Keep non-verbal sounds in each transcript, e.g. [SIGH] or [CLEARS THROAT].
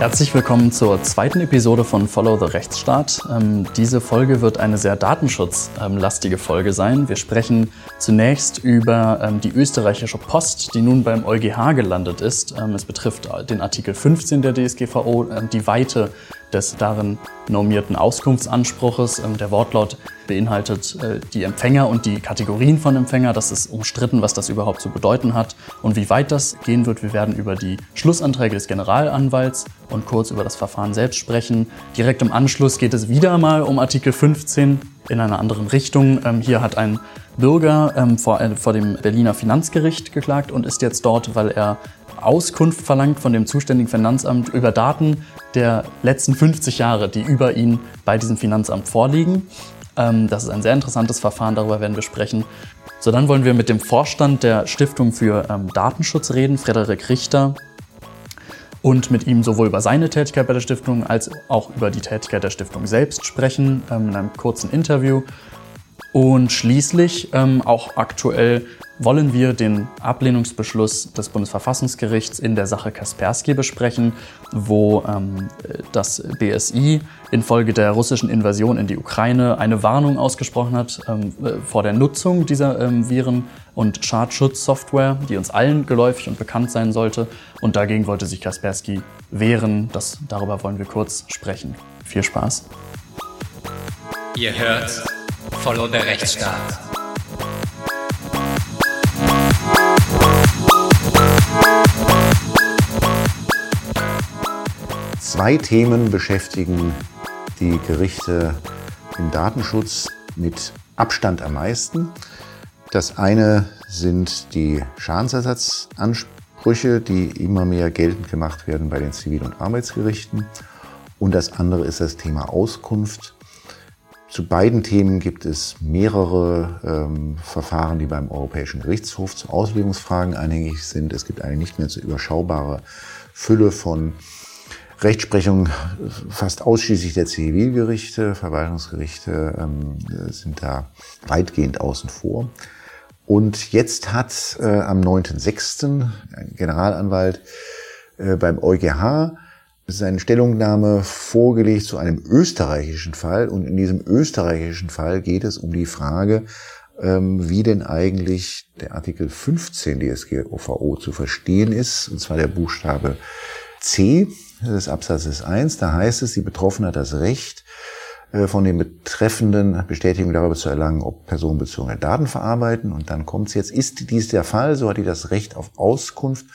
Herzlich willkommen zur zweiten Episode von Follow the Rechtsstaat. Ähm, diese Folge wird eine sehr datenschutzlastige Folge sein. Wir sprechen zunächst über ähm, die österreichische Post, die nun beim EuGH gelandet ist. Ähm, es betrifft den Artikel 15 der DSGVO, äh, die Weite des darin normierten Auskunftsanspruches. Ähm, der Wortlaut beinhaltet äh, die Empfänger und die Kategorien von Empfänger. Das ist umstritten, was das überhaupt zu bedeuten hat und wie weit das gehen wird. Wir werden über die Schlussanträge des Generalanwalts und kurz über das Verfahren selbst sprechen. Direkt im Anschluss geht es wieder mal um Artikel 15 in einer anderen Richtung. Ähm, hier hat ein Bürger ähm, vor, äh, vor dem Berliner Finanzgericht geklagt und ist jetzt dort, weil er Auskunft verlangt von dem zuständigen Finanzamt über Daten der letzten 50 Jahre, die über ihn bei diesem Finanzamt vorliegen. Ähm, das ist ein sehr interessantes Verfahren, darüber werden wir sprechen. So, dann wollen wir mit dem Vorstand der Stiftung für ähm, Datenschutz reden, Frederik Richter, und mit ihm sowohl über seine Tätigkeit bei der Stiftung als auch über die Tätigkeit der Stiftung selbst sprechen ähm, in einem kurzen Interview. Und schließlich ähm, auch aktuell wollen wir den Ablehnungsbeschluss des Bundesverfassungsgerichts in der Sache Kaspersky besprechen, wo ähm, das BSI infolge der russischen Invasion in die Ukraine eine Warnung ausgesprochen hat ähm, vor der Nutzung dieser ähm, Viren- und Schadschutzsoftware, die uns allen geläufig und bekannt sein sollte. Und dagegen wollte sich Kaspersky wehren. Das, darüber wollen wir kurz sprechen. Viel Spaß. Ihr hört Follow der Rechtsstaat. Zwei Themen beschäftigen die Gerichte im Datenschutz mit Abstand am meisten. Das eine sind die Schadensersatzansprüche, die immer mehr geltend gemacht werden bei den Zivil- und Arbeitsgerichten. Und das andere ist das Thema Auskunft. Zu beiden Themen gibt es mehrere ähm, Verfahren, die beim Europäischen Gerichtshof zu Auslegungsfragen anhängig sind. Es gibt eine nicht mehr zu überschaubare Fülle von Rechtsprechung fast ausschließlich der Zivilgerichte, Verwaltungsgerichte ähm, sind da weitgehend außen vor. Und jetzt hat äh, am 9.6. ein Generalanwalt äh, beim EuGH seine Stellungnahme vorgelegt zu einem österreichischen Fall. Und in diesem österreichischen Fall geht es um die Frage, ähm, wie denn eigentlich der Artikel 15 DSGVO zu verstehen ist, und zwar der Buchstabe C des Absatzes 1. Da heißt es, die Betroffene hat das Recht, äh, von den Betreffenden Bestätigung darüber zu erlangen, ob personenbezogene Daten verarbeiten. Und dann kommt es jetzt, ist dies der Fall, so hat die das Recht auf Auskunft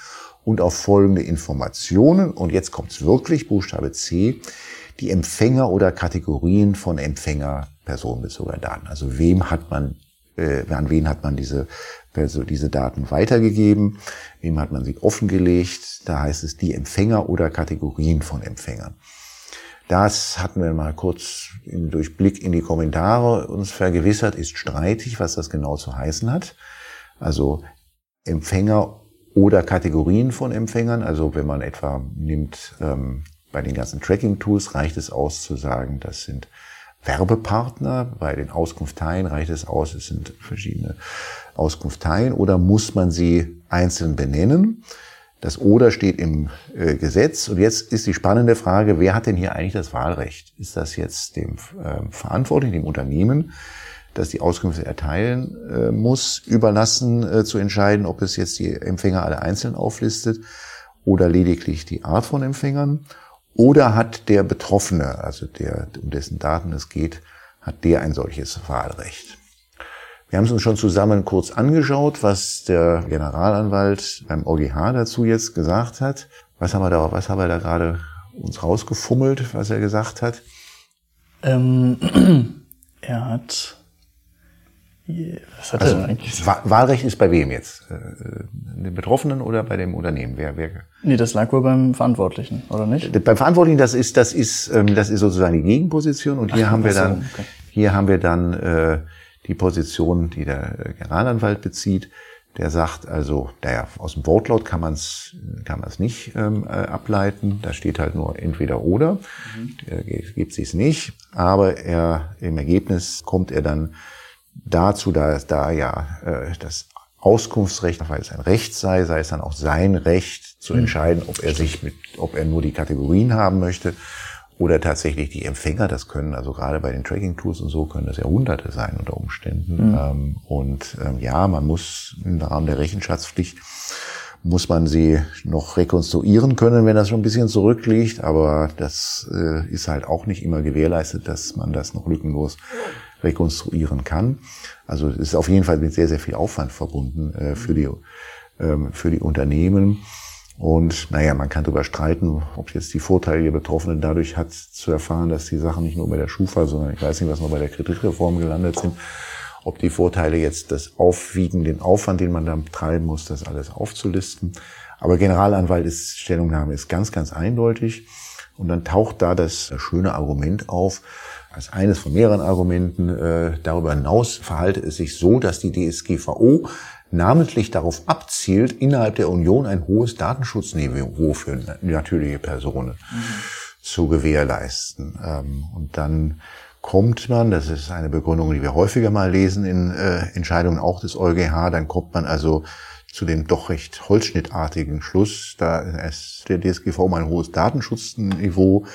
und auf folgende Informationen. Und jetzt kommt es wirklich, Buchstabe C, die Empfänger oder Kategorien von Empfänger personenbezogener Daten. Also wem hat man, äh, an wen hat man diese also diese Daten weitergegeben, wem hat man sie offengelegt, da heißt es die Empfänger oder Kategorien von Empfängern. Das hatten wir mal kurz in, durch Blick in die Kommentare uns vergewissert, ist streitig, was das genau zu heißen hat. Also Empfänger oder Kategorien von Empfängern. Also wenn man etwa nimmt, ähm, bei den ganzen Tracking-Tools reicht es aus zu sagen, das sind Werbepartner. Bei den Auskunfteien reicht es aus, es sind verschiedene Auskunfteien. Oder muss man sie einzeln benennen? Das Oder steht im äh, Gesetz. Und jetzt ist die spannende Frage, wer hat denn hier eigentlich das Wahlrecht? Ist das jetzt dem äh, Verantwortlichen, dem Unternehmen, das die Auskünfte erteilen äh, muss, überlassen äh, zu entscheiden, ob es jetzt die Empfänger alle einzeln auflistet oder lediglich die Art von Empfängern? Oder hat der Betroffene, also der, um dessen Daten es geht, hat der ein solches Wahlrecht? Wir haben es uns schon zusammen kurz angeschaut, was der Generalanwalt beim OGH dazu jetzt gesagt hat. Was haben wir da, was haben wir da gerade uns rausgefummelt, was er gesagt hat? Ähm, [CLEARS THROAT] er hat was hat also, er eigentlich? Wahlrecht ist bei wem jetzt? Äh, den Betroffenen oder bei dem Unternehmen? Wer, wer? Nee, das lag wohl beim Verantwortlichen, oder nicht? Beim Verantwortlichen, das ist, das ist, ähm, das ist sozusagen die Gegenposition und hier Ach, haben wir dann, okay. hier haben wir dann äh, die Position, die der Generalanwalt bezieht. Der sagt also, naja, aus dem Wortlaut kann man es kann man's nicht ähm, äh, ableiten. Da steht halt nur entweder oder. Mhm. Der gibt sich nicht. Aber er im Ergebnis kommt er dann dazu, da, da ja äh, das Auskunftsrecht, weil es ein Recht sei, sei es dann auch sein Recht zu entscheiden, ob er sich mit, ob er nur die Kategorien haben möchte oder tatsächlich die Empfänger, das können, also gerade bei den Tracking-Tools und so, können das ja Hunderte sein unter Umständen. Mhm. Ähm, und ähm, ja, man muss im Rahmen der Rechenschaftspflicht muss man sie noch rekonstruieren können, wenn das schon ein bisschen zurückliegt. Aber das äh, ist halt auch nicht immer gewährleistet, dass man das noch lückenlos rekonstruieren kann. Also es ist auf jeden Fall mit sehr, sehr viel Aufwand verbunden äh, für, die, ähm, für die Unternehmen. Und naja, man kann darüber streiten, ob jetzt die Vorteile der Betroffenen dadurch hat, zu erfahren, dass die Sachen nicht nur bei der Schufa, sondern ich weiß nicht, was noch bei der Kreditreform gelandet sind, ob die Vorteile jetzt das aufwiegen, den Aufwand, den man da treiben muss, das alles aufzulisten. Aber Generalanwalt ist Stellungnahme ist ganz, ganz eindeutig. Und dann taucht da das schöne Argument auf, als eines von mehreren Argumenten. Äh, darüber hinaus verhalte es sich so, dass die DSGVO namentlich darauf abzielt, innerhalb der Union ein hohes Datenschutzniveau für natürliche Personen mhm. zu gewährleisten. Ähm, und dann kommt man, das ist eine Begründung, die wir häufiger mal lesen in äh, Entscheidungen auch des EuGH, dann kommt man also zu dem doch recht holzschnittartigen Schluss, da es der DSGV um ein hohes Datenschutzniveau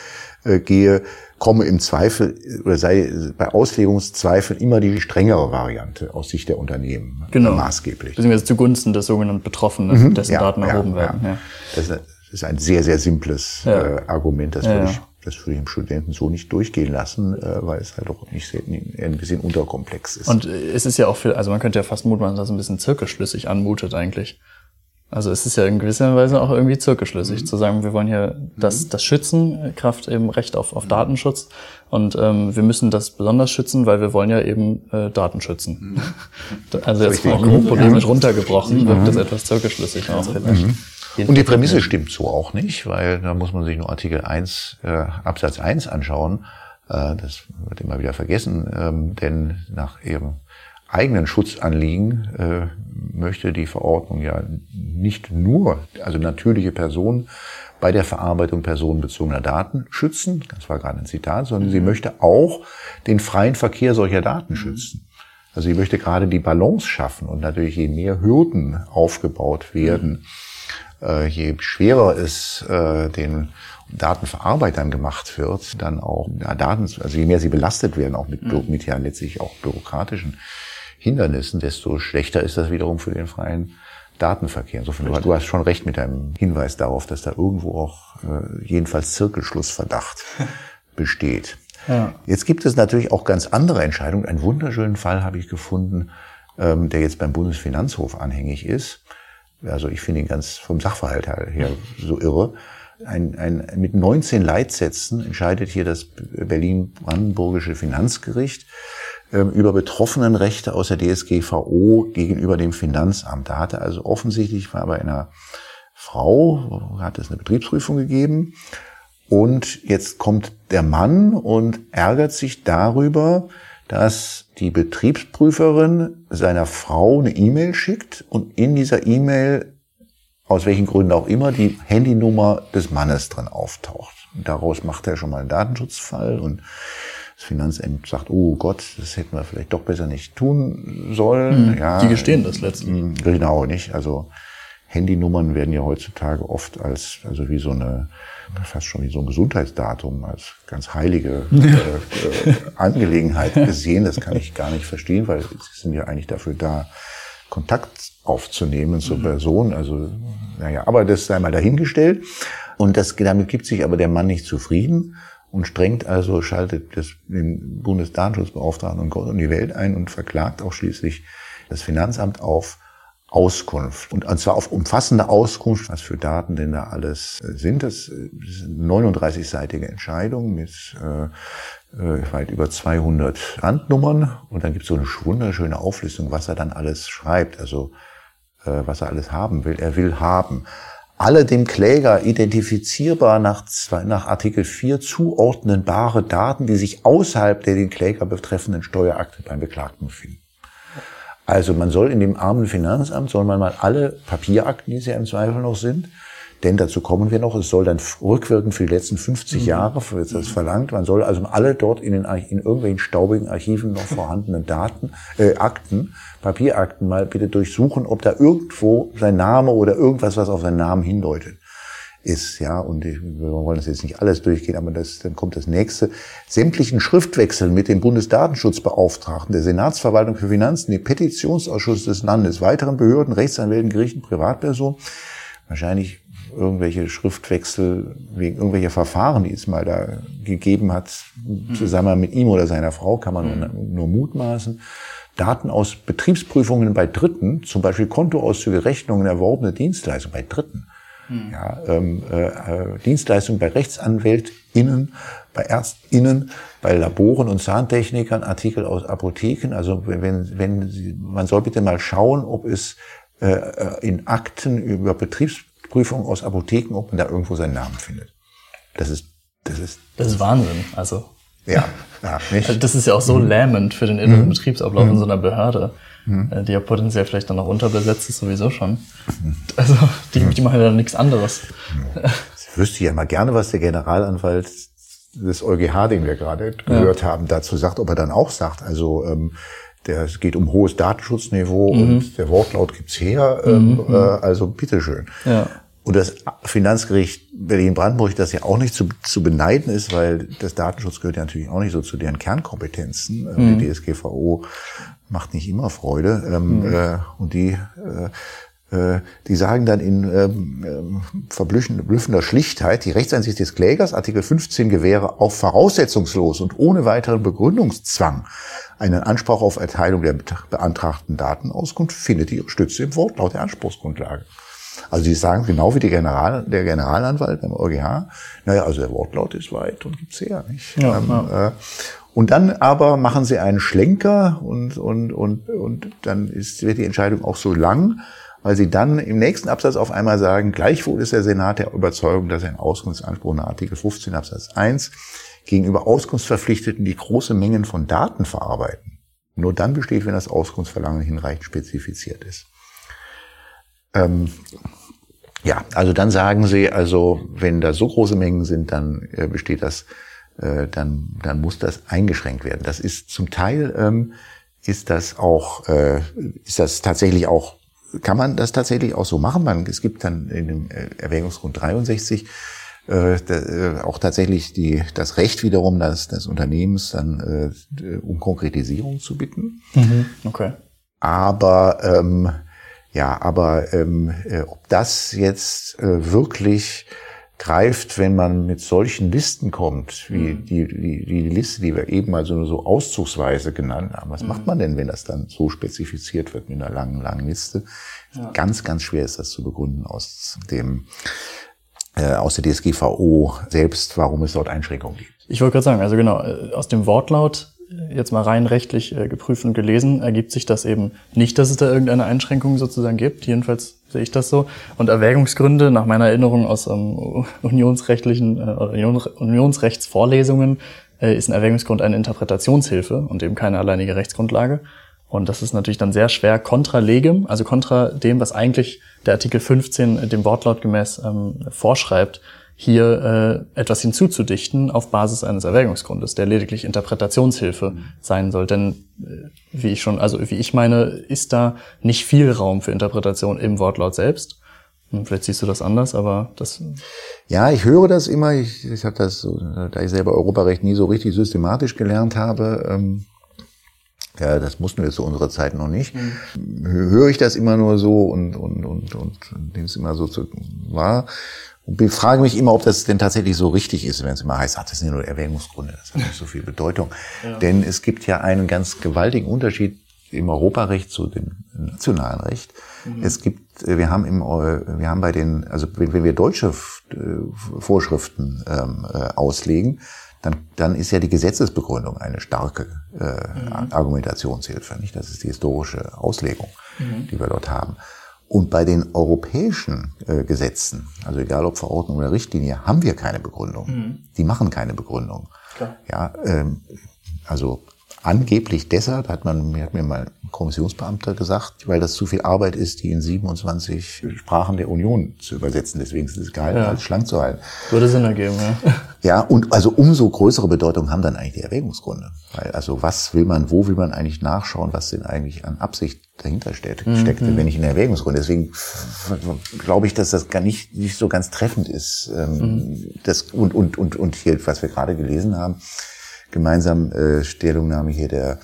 äh, gehe, komme im Zweifel oder sei bei Auslegungszweifeln immer die strengere Variante aus Sicht der Unternehmen genau. maßgeblich. Beziehungsweise zugunsten des sogenannten Betroffenen, mhm. dessen ja, Daten erhoben ja, werden. Ja. Das ist ein sehr, sehr simples äh, Argument, das würde ich das würde ich dem Studenten so nicht durchgehen lassen, äh, weil es halt doch nicht sehr, ein bisschen unterkomplex ist. Und äh, es ist ja auch viel, also man könnte ja fast mutmaßen, dass es ein bisschen zirkelschlüssig anmutet eigentlich. Also es ist ja in gewisser Weise auch irgendwie zirkelschlüssig, mhm. zu sagen, wir wollen hier das, das schützen, Kraft eben Recht auf, auf Datenschutz. Und ähm, wir müssen das besonders schützen, weil wir wollen ja eben äh, Daten schützen. Mhm. [LAUGHS] also jetzt mal polemisch runtergebrochen, wirkt das etwas zirkelschlüssig auch, finde ich. Und die Prämisse stimmt so auch nicht, weil da muss man sich nur Artikel 1, äh, Absatz 1 anschauen. Äh, das wird immer wieder vergessen, ähm, denn nach ihrem eigenen Schutzanliegen äh, möchte die Verordnung ja nicht nur, also natürliche Personen bei der Verarbeitung personenbezogener Daten schützen, das war gerade ein Zitat, sondern sie mhm. möchte auch den freien Verkehr solcher Daten schützen. Also sie möchte gerade die Balance schaffen und natürlich je mehr Hürden aufgebaut werden, mhm äh, je schwerer es äh, den Datenverarbeitern gemacht wird, dann auch ja, Daten, also je mehr sie belastet werden, auch mit, mhm. mit ja letztlich auch bürokratischen Hindernissen, desto schlechter ist das wiederum für den freien Datenverkehr. Insofern, du, du hast schon recht mit deinem Hinweis darauf, dass da irgendwo auch äh, jedenfalls Zirkelschlussverdacht [LAUGHS] besteht. Ja. Jetzt gibt es natürlich auch ganz andere Entscheidungen. Einen wunderschönen Fall habe ich gefunden, ähm, der jetzt beim Bundesfinanzhof anhängig ist also ich finde ihn ganz vom Sachverhalt her so irre. Ein, ein, mit 19 Leitsätzen entscheidet hier das Berlin-Brandenburgische Finanzgericht über Betroffenenrechte aus der DSGVO gegenüber dem Finanzamt. Da hatte also offensichtlich war bei einer Frau, hat es eine Betriebsprüfung gegeben und jetzt kommt der Mann und ärgert sich darüber, dass die Betriebsprüferin seiner Frau eine E-Mail schickt und in dieser E-Mail, aus welchen Gründen auch immer, die Handynummer des Mannes drin auftaucht. Daraus macht er schon mal einen Datenschutzfall und das Finanzamt sagt, oh Gott, das hätten wir vielleicht doch besser nicht tun sollen. Mhm, ja, die gestehen das letztlich. Mm, genau, nicht? Also Handynummern werden ja heutzutage oft als, also wie so eine, fast schon wie so ein Gesundheitsdatum, als ganz heilige [LAUGHS] äh, äh, Angelegenheit gesehen. Das kann ich gar nicht verstehen, weil sie sind ja eigentlich dafür da, Kontakt aufzunehmen zur mhm. Person. Also, naja, aber das sei mal dahingestellt. Und das, damit gibt sich aber der Mann nicht zufrieden und strengt also, schaltet das, den Bundesdatenschutzbeauftragten und die Welt ein und verklagt auch schließlich das Finanzamt auf Auskunft. Und zwar auf umfassende Auskunft, was für Daten denn da alles äh, sind. Das ist eine 39-seitige Entscheidung mit äh, äh, weit über 200 Randnummern. Und dann gibt es so eine wunderschöne Auflistung, was er dann alles schreibt, also äh, was er alles haben will. Er will haben alle dem Kläger identifizierbar nach, nach Artikel 4 zuordnenbare Daten, die sich außerhalb der den Kläger betreffenden Steuerakte beim Beklagten befinden. Also man soll in dem armen Finanzamt, soll man mal alle Papierakten, die es ja im Zweifel noch sind, Denn dazu kommen wir noch, es soll dann rückwirkend für die letzten 50 mhm. Jahre, wird das verlangt, man soll also alle dort in, den, in irgendwelchen staubigen Archiven noch vorhandenen Daten, äh, Akten, Papierakten mal bitte durchsuchen, ob da irgendwo sein Name oder irgendwas, was auf seinen Namen hindeutet ist, ja, und wir wollen das jetzt nicht alles durchgehen, aber das, dann kommt das nächste. Sämtlichen Schriftwechsel mit dem Bundesdatenschutzbeauftragten, der Senatsverwaltung für Finanzen, dem Petitionsausschuss des Landes, weiteren Behörden, Rechtsanwälten, Gerichten, Privatpersonen, wahrscheinlich irgendwelche Schriftwechsel wegen irgendwelcher Verfahren, die es mal da gegeben hat, zusammen mit ihm oder seiner Frau, kann man nur, mhm. nur mutmaßen. Daten aus Betriebsprüfungen bei Dritten, zum Beispiel Kontoauszüge, Rechnungen, erworbene Dienstleistungen bei Dritten. Mhm. Ja, ähm, äh, äh, Dienstleistungen bei RechtsanwältInnen, bei ÄrztInnen, bei Laboren und Zahntechnikern, Artikel aus Apotheken. Also wenn, wenn Sie, man soll bitte mal schauen, ob es äh, äh in Akten über Betriebsprüfungen aus Apotheken, ob man da irgendwo seinen Namen findet. Das ist, das ist. Das ist Wahnsinn. Also. Ja, ja nicht? Also das ist ja auch so mhm. lähmend für den inneren mhm. Betriebsablauf mhm. in so einer Behörde, mhm. die ja potenziell vielleicht dann noch unterbesetzt ist sowieso schon. Mhm. Also die, die machen ja dann nichts anderes. Ich wüsste ja mal gerne, was der Generalanwalt des EuGH, den wir gerade gehört ja. haben, dazu sagt, ob er dann auch sagt, also ähm, der, es geht um hohes Datenschutzniveau mhm. und der Wortlaut gibt's her, ähm, mhm. äh, also bitteschön. Ja. Und das Finanzgericht Berlin-Brandenburg, das ja auch nicht zu, zu beneiden ist, weil das Datenschutz gehört ja natürlich auch nicht so zu deren Kernkompetenzen. Ähm, mhm. Die DSGVO macht nicht immer Freude. Ähm, mhm. äh, und die, äh, äh, die sagen dann in ähm, äh, verblüffender Schlichtheit, die Rechtseinsicht des Klägers, Artikel 15 gewähre auch voraussetzungslos und ohne weiteren Begründungszwang einen Anspruch auf Erteilung der beantragten Datenauskunft, findet ihre Stütze im Wortlaut der Anspruchsgrundlage. Also die sagen genau wie General, der Generalanwalt beim EuGH, naja, also der Wortlaut ist weit und gibt's her. Nicht? Ja, ähm, ja. Äh, und dann aber machen sie einen Schlenker und, und, und, und dann ist, wird die Entscheidung auch so lang, weil sie dann im nächsten Absatz auf einmal sagen, gleichwohl ist der Senat der Überzeugung, dass ein Auskunftsanspruch nach Artikel 15 Absatz 1 gegenüber Auskunftsverpflichteten, die große Mengen von Daten verarbeiten, nur dann besteht, wenn das Auskunftsverlangen hinreichend spezifiziert ist. Ähm, ja, also dann sagen sie, also wenn da so große Mengen sind, dann äh, besteht das, äh, dann, dann muss das eingeschränkt werden. Das ist zum Teil ähm, ist das auch, äh, ist das tatsächlich auch, kann man das tatsächlich auch so machen? Man, es gibt dann in dem äh, Erwägungsgrund 63 äh, äh, auch tatsächlich die, das Recht wiederum des, des Unternehmens dann äh, um Konkretisierung zu bitten. Mhm, okay. Aber ähm, ja, aber ähm, äh, ob das jetzt äh, wirklich greift, wenn man mit solchen Listen kommt, wie mhm. die, die, die Liste, die wir eben also nur so auszugsweise genannt haben. Was mhm. macht man denn, wenn das dann so spezifiziert wird mit einer langen, langen Liste? Ja. Ganz, ganz schwer ist das zu begründen aus dem äh, aus der DSGVO selbst, warum es dort Einschränkungen gibt. Ich wollte gerade sagen, also genau, äh, aus dem Wortlaut jetzt mal rein rechtlich äh, geprüft und gelesen, ergibt sich das eben nicht, dass es da irgendeine Einschränkung sozusagen gibt. Jedenfalls sehe ich das so. Und Erwägungsgründe nach meiner Erinnerung aus ähm, unionsrechtlichen äh, Union, Unionsrechtsvorlesungen äh, ist ein Erwägungsgrund eine Interpretationshilfe und eben keine alleinige Rechtsgrundlage. Und das ist natürlich dann sehr schwer kontra legem, also kontra dem, was eigentlich der Artikel 15 dem Wortlaut gemäß ähm, vorschreibt, hier äh, etwas hinzuzudichten auf Basis eines Erwägungsgrundes, der lediglich Interpretationshilfe mhm. sein soll. Denn äh, wie ich schon, also wie ich meine, ist da nicht viel Raum für Interpretation im Wortlaut selbst. Hm, vielleicht siehst du das anders, aber das. Ja, ich höre das immer. Ich, ich habe das, so, da ich selber Europarecht nie so richtig systematisch gelernt habe. Ähm ja, das mussten wir zu unserer Zeit noch nicht. Mhm. Höre ich das immer nur so und und und und nehme es immer so zu wahr. Und ich frage mich immer, ob das denn tatsächlich so richtig ist, wenn es immer heißt, ach, das sind ja nur Erwägungsgründe, das hat nicht so viel Bedeutung. [LAUGHS] Ja. Denn es gibt ja einen ganz gewaltigen Unterschied im Europarecht zu dem nationalen Recht. Mhm. Es gibt, äh, wir haben im, äh, wir haben bei den, also wenn, wenn wir deutsche äh, Vorschriften ähm, auslegen, dann, dann ist ja die Gesetzesbegründung eine starke äh, mhm. Argumentationshilfe, nicht? Das ist die historische Auslegung, mhm. die wir dort haben. Und bei den europäischen äh, Gesetzen, also egal ob Verordnung oder Richtlinie, haben wir keine Begründung. Mhm. Die machen keine Begründung. Klar. Ja, ähm, also angeblich deshalb hat man mir hat mir mal Kommissionsbeamter gesagt, weil das zu viel Arbeit ist, die in 27 Sprachen der Union zu übersetzen. Deswegen ist es geil, ja. als schlank zu halten. Würde Sinn ergeben, ja. [LAUGHS] Ja, und also umso größere Bedeutung haben dann eigentlich die Erwägungsgründe. Weil also was will man, wo will man eigentlich nachschauen, was denn eigentlich an Absicht dahinter steckt, mhm. steckt wenn ich in Erwägungsgründe. Deswegen glaube ich, dass das gar nicht, nicht so ganz treffend ist. Ähm, mhm. das, und, und, und, und hier, was wir gerade gelesen haben, gemeinsam äh, Stellungnahme hier der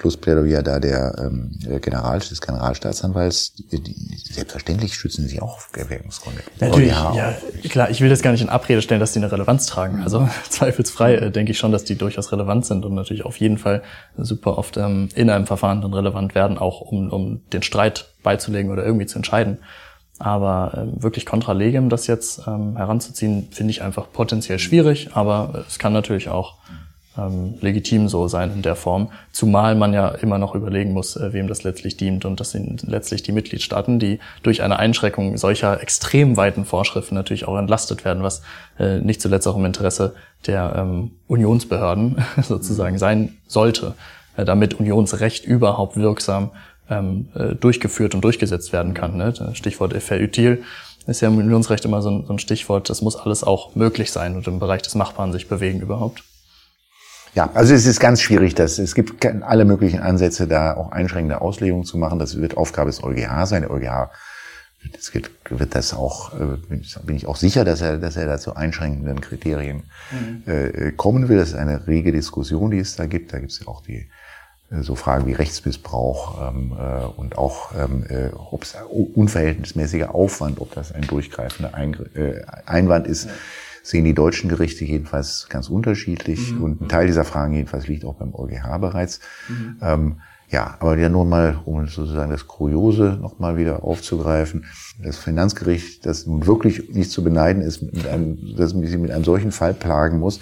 Schlussplädoyer da der, ähm, der General, des Generalstaatsanwalts, die, die, selbstverständlich schützen sie auch auf Erwägungsgründe. Natürlich, ja, ja, klar, ich will das gar nicht in Abrede stellen, dass die eine Relevanz tragen. Also [LAUGHS] zweifelsfrei äh, denke ich schon, dass die durchaus relevant sind und natürlich auf jeden Fall super oft ähm, in einem Verfahren dann relevant werden, auch um, um den Streit beizulegen oder irgendwie zu entscheiden. Aber ähm, wirklich contra legem das jetzt ähm, heranzuziehen, finde ich einfach potenziell schwierig, aber es kann natürlich auch ähm, legitim so sein in der Form. Zumal man ja immer noch überlegen muss, äh, wem das letztlich dient. Und das sind letztlich die Mitgliedstaaten, die durch eine Einschränkung solcher extrem weiten Vorschriften natürlich auch entlastet werden, was äh, nicht zuletzt auch im Interesse der ähm, Unionsbehörden [LAUGHS] sozusagen sein sollte, äh, damit Unionsrecht überhaupt wirksam ähm, äh, durchgeführt und durchgesetzt werden kann. Ne? Stichwort Effet util ist ja im Unionsrecht immer so ein, so ein Stichwort, das muss alles auch möglich sein und im Bereich des Machbaren sich bewegen überhaupt. Ja, also es ist ganz schwierig. Dass, es gibt alle möglichen Ansätze, da auch einschränkende Auslegungen zu machen. Das wird Aufgabe des EuGH sein. Der EuGH das wird, wird das auch, äh, bin ich auch sicher, dass er, dass er da zu einschränkenden Kriterien mhm. äh, kommen will. Das ist eine rege Diskussion, die es da gibt. Da gibt es ja auch die äh, so Fragen wie Rechtsmissbrauch ähm, äh, und auch ähm, äh, ob es unverhältnismäßiger Aufwand, ob das ein durchgreifender Eingr äh, Einwand ist. Ja sehen die deutschen Gerichte jedenfalls ganz unterschiedlich mhm. und ein Teil dieser Fragen jedenfalls liegt auch beim EuGH bereits. Mhm. Ähm, ja, aber ja nun mal, um sozusagen das Kuriose nochmal wieder aufzugreifen, das Finanzgericht, das nun wirklich nicht zu beneiden ist, mit einem, dass sie mit einem solchen Fall plagen muss,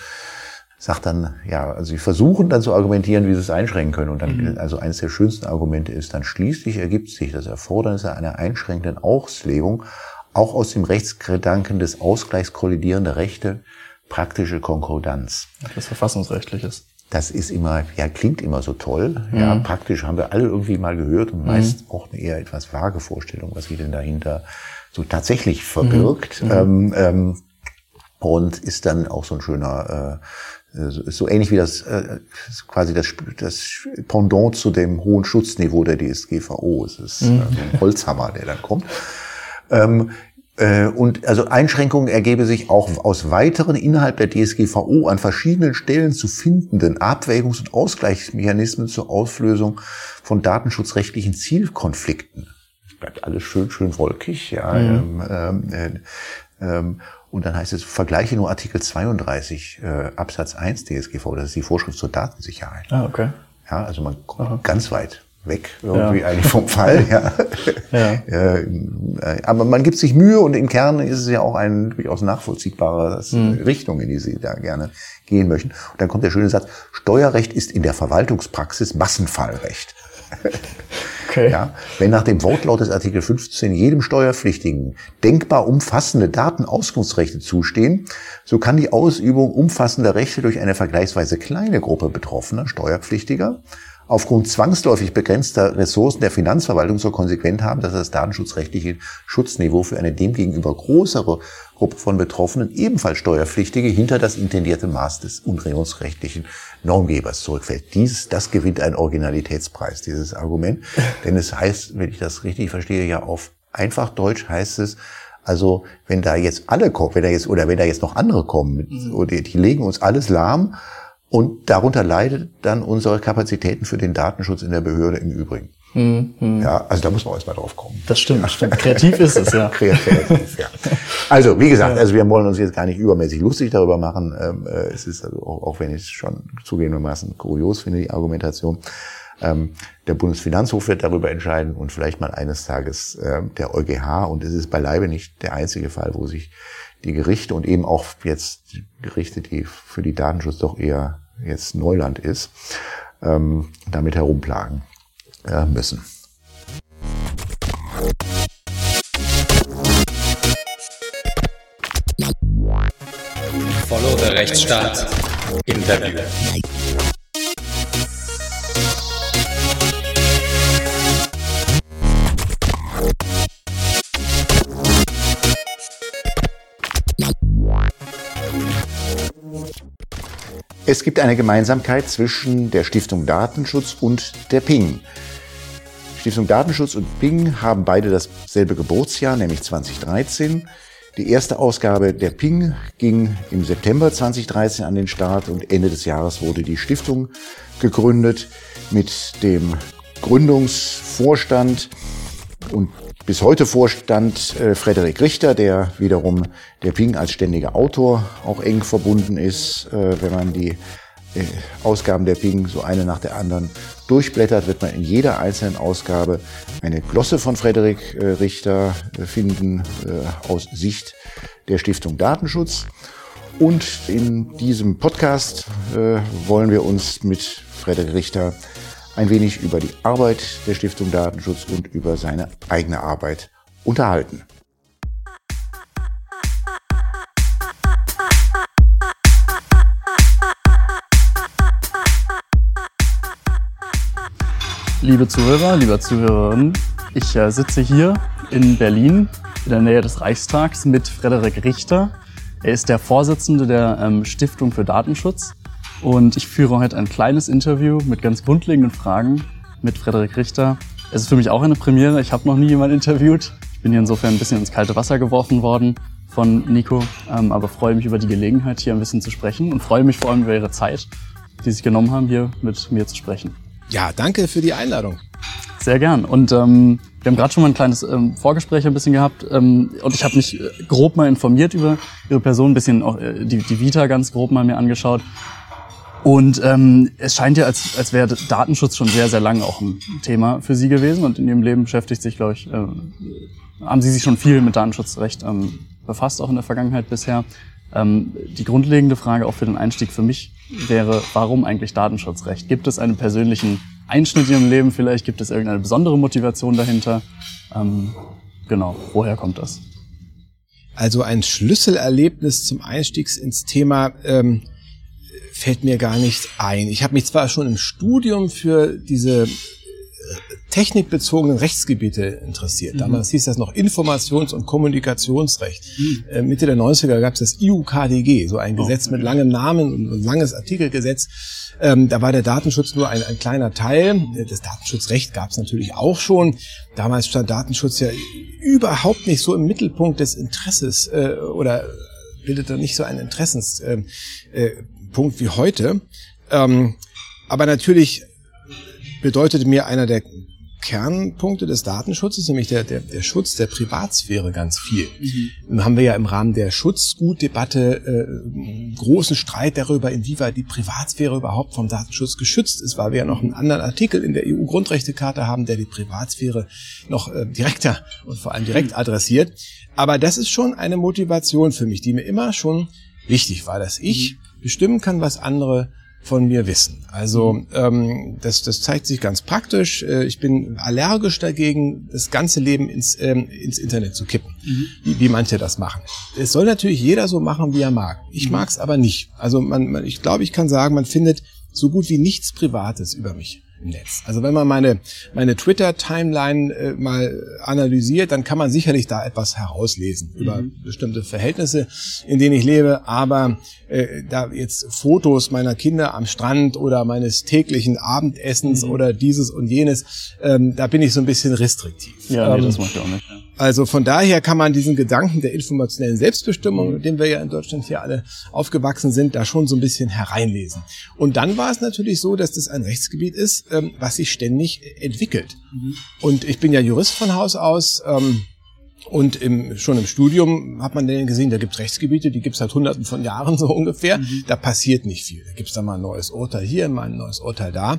sagt dann, ja, also sie versuchen dann zu argumentieren, wie sie es einschränken können. Und dann, mhm. also eines der schönsten Argumente ist dann schließlich ergibt sich das Erfordernis einer einschränkenden Auslegung auch aus dem Rechtsgedanken des Ausgleichs kollidierender Rechte praktische Konkordanz. Das Verfassungsrechtliches. Das ist immer, ja, klingt immer so toll. Mhm. Ja, praktisch haben wir alle irgendwie mal gehört und meist mhm. auch eine eher etwas vage Vorstellung, was sich denn dahinter so tatsächlich verbirgt. Mhm. Ähm, ähm, und ist dann auch so ein schöner, äh, ist so ähnlich wie das, äh, quasi das, das Pendant zu dem hohen Schutzniveau der DSGVO. Es ist äh, ein Holzhammer, der dann kommt. Ähm, äh, und also Einschränkungen ergebe sich auch aus weiteren innerhalb der DSGVO an verschiedenen Stellen zu findenden Abwägungs- und Ausgleichsmechanismen zur Auflösung von datenschutzrechtlichen Zielkonflikten. Das bleibt alles schön, schön wolkig, ja. Mhm. Ähm, ähm, ähm, und dann heißt es, vergleiche nur Artikel 32 äh, Absatz 1 DSGVO, das ist die Vorschrift zur Datensicherheit. Ah, okay. Ja, also man kommt Aha. ganz weit weg irgendwie ja. eigentlich vom Fall. [LAUGHS] Ja. ja. Äh, aber man gibt sich Mühe und im Kern ist es ja auch eine durchaus nachvollziehbare mhm. Richtung, in die Sie da gerne gehen möchten. Und dann kommt der schöne Satz, Steuerrecht ist in der Verwaltungspraxis Massenfallrecht. [LAUGHS] Okay. Ja, wenn nach dem Wortlaut des Artikel 15 jedem Steuerpflichtigen denkbar umfassende Datenauskunftsrechte zustehen, so kann die Ausübung umfassender Rechte durch eine vergleichsweise kleine Gruppe Betroffener, Steuerpflichtiger, aufgrund zwangsläufig begrenzter Ressourcen der Finanzverwaltung zur Konsequenz haben, dass das datenschutzrechtliche Schutzniveau für eine demgegenüber größere Gruppe von Betroffenen, ebenfalls Steuerpflichtige, hinter das intendierte Maß des unionsrechtlichen Normgebers zurückfällt. Dies, das gewinnt einen Originalitätspreis, dieses Argument. [LAUGHS] Denn es heißt, wenn ich das richtig verstehe, ja auf einfach Deutsch heißt es, also wenn da jetzt alle kommen, wenn da jetzt oder wenn da jetzt noch andere kommen, mhm. die legen uns alles lahm und darunter leidet dann unsere Kapazitäten für den Datenschutz in der Behörde im Übrigen. Mhm. Ja, also da muss man erstmal drauf kommen. Das stimmt, ja. stimmt. Kreativ ist es, ja. [LAUGHS] Kreativ, ja. Also, wie gesagt, also wir wollen uns jetzt gar nicht übermäßig lustig darüber machen. Ähm, äh, es ist also, auch, auch wenn ich es schon zugegebenermaßen kurios finde, die Argumentation. Ähm, der Bundesfinanzhof wird darüber entscheiden und vielleicht mal eines Tages äh, der EuGH. Und es ist beileibe nicht der einzige Fall, wo sich die Gerichte und eben auch jetzt Gerichte, die für die Datenschutz doch eher jetzt Neuland ist, ähm, damit herumplagen äh, müssen. Follow the Rechtsstaat. Interview. Es gibt eine Gemeinsamkeit zwischen der Stiftung Datenschutz und der Ping. Stiftung Datenschutz und Ping haben beide dasselbe Geburtsjahr, nämlich 2013. Die erste Ausgabe der Ping ging im September 2013 an den Start und Ende des Jahres wurde die Stiftung gegründet mit dem Gründungsvorstand und bis heute Vorstand äh, Frederik Richter, der wiederum der Ping als ständiger Autor auch eng verbunden ist. Äh, wenn man die äh, Ausgaben der Ping so eine nach der anderen durchblättert, wird man in jeder einzelnen Ausgabe eine Glosse von Frederik äh, Richter äh, finden äh, aus Sicht der Stiftung Datenschutz. Und in diesem Podcast wollen wir uns mit Frederik Richter ein wenig über die Arbeit der Stiftung Datenschutz und über seine eigene Arbeit unterhalten. Liebe Zuhörer, liebe Zuhörerinnen, ich äh, sitze hier in Berlin in der Nähe des Reichstags mit Frederik Richter. Er ist der Vorsitzende der ähm, Stiftung für Datenschutz und ich führe heute ein kleines Interview mit ganz grundlegenden Fragen mit Frederik Richter. Es ist für mich auch eine Premiere. Ich habe noch nie jemanden interviewt. Ich bin hier insofern ein bisschen ins kalte Wasser geworfen worden von Nico, ähm, aber freue mich über die Gelegenheit, hier ein bisschen zu sprechen und freue mich vor allem über Ihre Zeit, die Sie sich genommen haben, hier mit mir zu sprechen. Ja, danke für die Einladung. Sehr gern. Und ähm, wir haben gerade schon mal ein kleines ähm, Vorgespräch ein bisschen gehabt ähm, und ich habe mich äh, grob mal informiert über Ihre Person, ein bisschen auch äh, die, die Vita ganz grob mal mir angeschaut. Und ähm, es scheint ja, als, als wäre Datenschutz schon sehr, sehr lange auch ein Thema für Sie gewesen. Und in Ihrem Leben beschäftigt sich, glaube ich, äh, haben Sie sich schon viel mit Datenschutzrecht ähm, befasst, auch in der Vergangenheit bisher. Ähm, die grundlegende Frage auch für den Einstieg für mich wäre, warum eigentlich Datenschutzrecht? Gibt es einen persönlichen Einschnitt in Ihrem Leben vielleicht? Gibt es irgendeine besondere Motivation dahinter? Ähm, genau, woher kommt das? Also ein Schlüsselerlebnis zum Einstieg ins Thema ähm, fällt mir gar nicht ein. Ich habe mich zwar schon im Studium für diese äh, technikbezogenen Rechtsgebiete interessiert. Mhm. Damals hieß das noch Informations- und Kommunikationsrecht. Mhm. Äh, Mitte der 90er gab es das IUKDG, so ein oh. Gesetz mit langem Namen und ein langes Artikelgesetz. Ähm, da war der Datenschutz nur ein, ein kleiner Teil. Das Datenschutzrecht gab es natürlich auch schon. Damals stand Datenschutz ja überhaupt nicht so im Mittelpunkt des Interesses äh, oder bildete nicht so einen Interessens. Äh, äh, Punkt wie heute. Ähm, aber natürlich bedeutete mir einer der Kernpunkte des Datenschutzes, nämlich der, der, der Schutz der Privatsphäre ganz viel. Mhm. Nun haben wir ja im Rahmen der Schutzgutdebatte äh, großen Streit darüber, inwieweit die Privatsphäre überhaupt vom Datenschutz geschützt ist, weil wir ja noch einen anderen Artikel in der EU-Grundrechtecharta haben, der die Privatsphäre noch äh, direkter und vor allem direkt adressiert. Aber das ist schon eine Motivation für mich, die mir immer schon wichtig war, dass ich mhm bestimmen kann, was andere von mir wissen. Also ähm, das, das zeigt sich ganz praktisch. Äh, ich bin allergisch dagegen, das ganze Leben ins, ähm, ins Internet zu kippen, mhm. wie, wie manche das machen. Es soll natürlich jeder so machen, wie er mag. Ich mhm. mag es aber nicht. Also man, man, ich glaube, ich kann sagen, man findet so gut wie nichts Privates über mich im Netz. Also wenn man meine, meine Twitter-Timeline äh, mal analysiert, dann kann man sicherlich da etwas herauslesen mhm. über bestimmte Verhältnisse, in denen ich lebe. Aber äh, da jetzt Fotos meiner Kinder am Strand oder meines täglichen Abendessens mhm. oder dieses und jenes, ähm, da bin ich so ein bisschen restriktiv. Ja, nee, ähm, das mache ich auch nicht. Also von daher kann man diesen Gedanken der informationellen Selbstbestimmung, mit dem wir ja in Deutschland hier alle aufgewachsen sind, da schon so ein bisschen hereinlesen. Und dann war es natürlich so, dass das ein Rechtsgebiet ist, ähm, was sich ständig entwickelt. Mhm. Und ich bin ja Jurist von Haus aus. Ähm, und im, schon im Studium hat man dann gesehen, da gibt es Rechtsgebiete, die gibt es seit hunderten von Jahren [LAUGHS] so ungefähr. Mhm. Da passiert nicht viel. Da gibt es dann mal ein neues Urteil hier, mal ein neues Urteil da.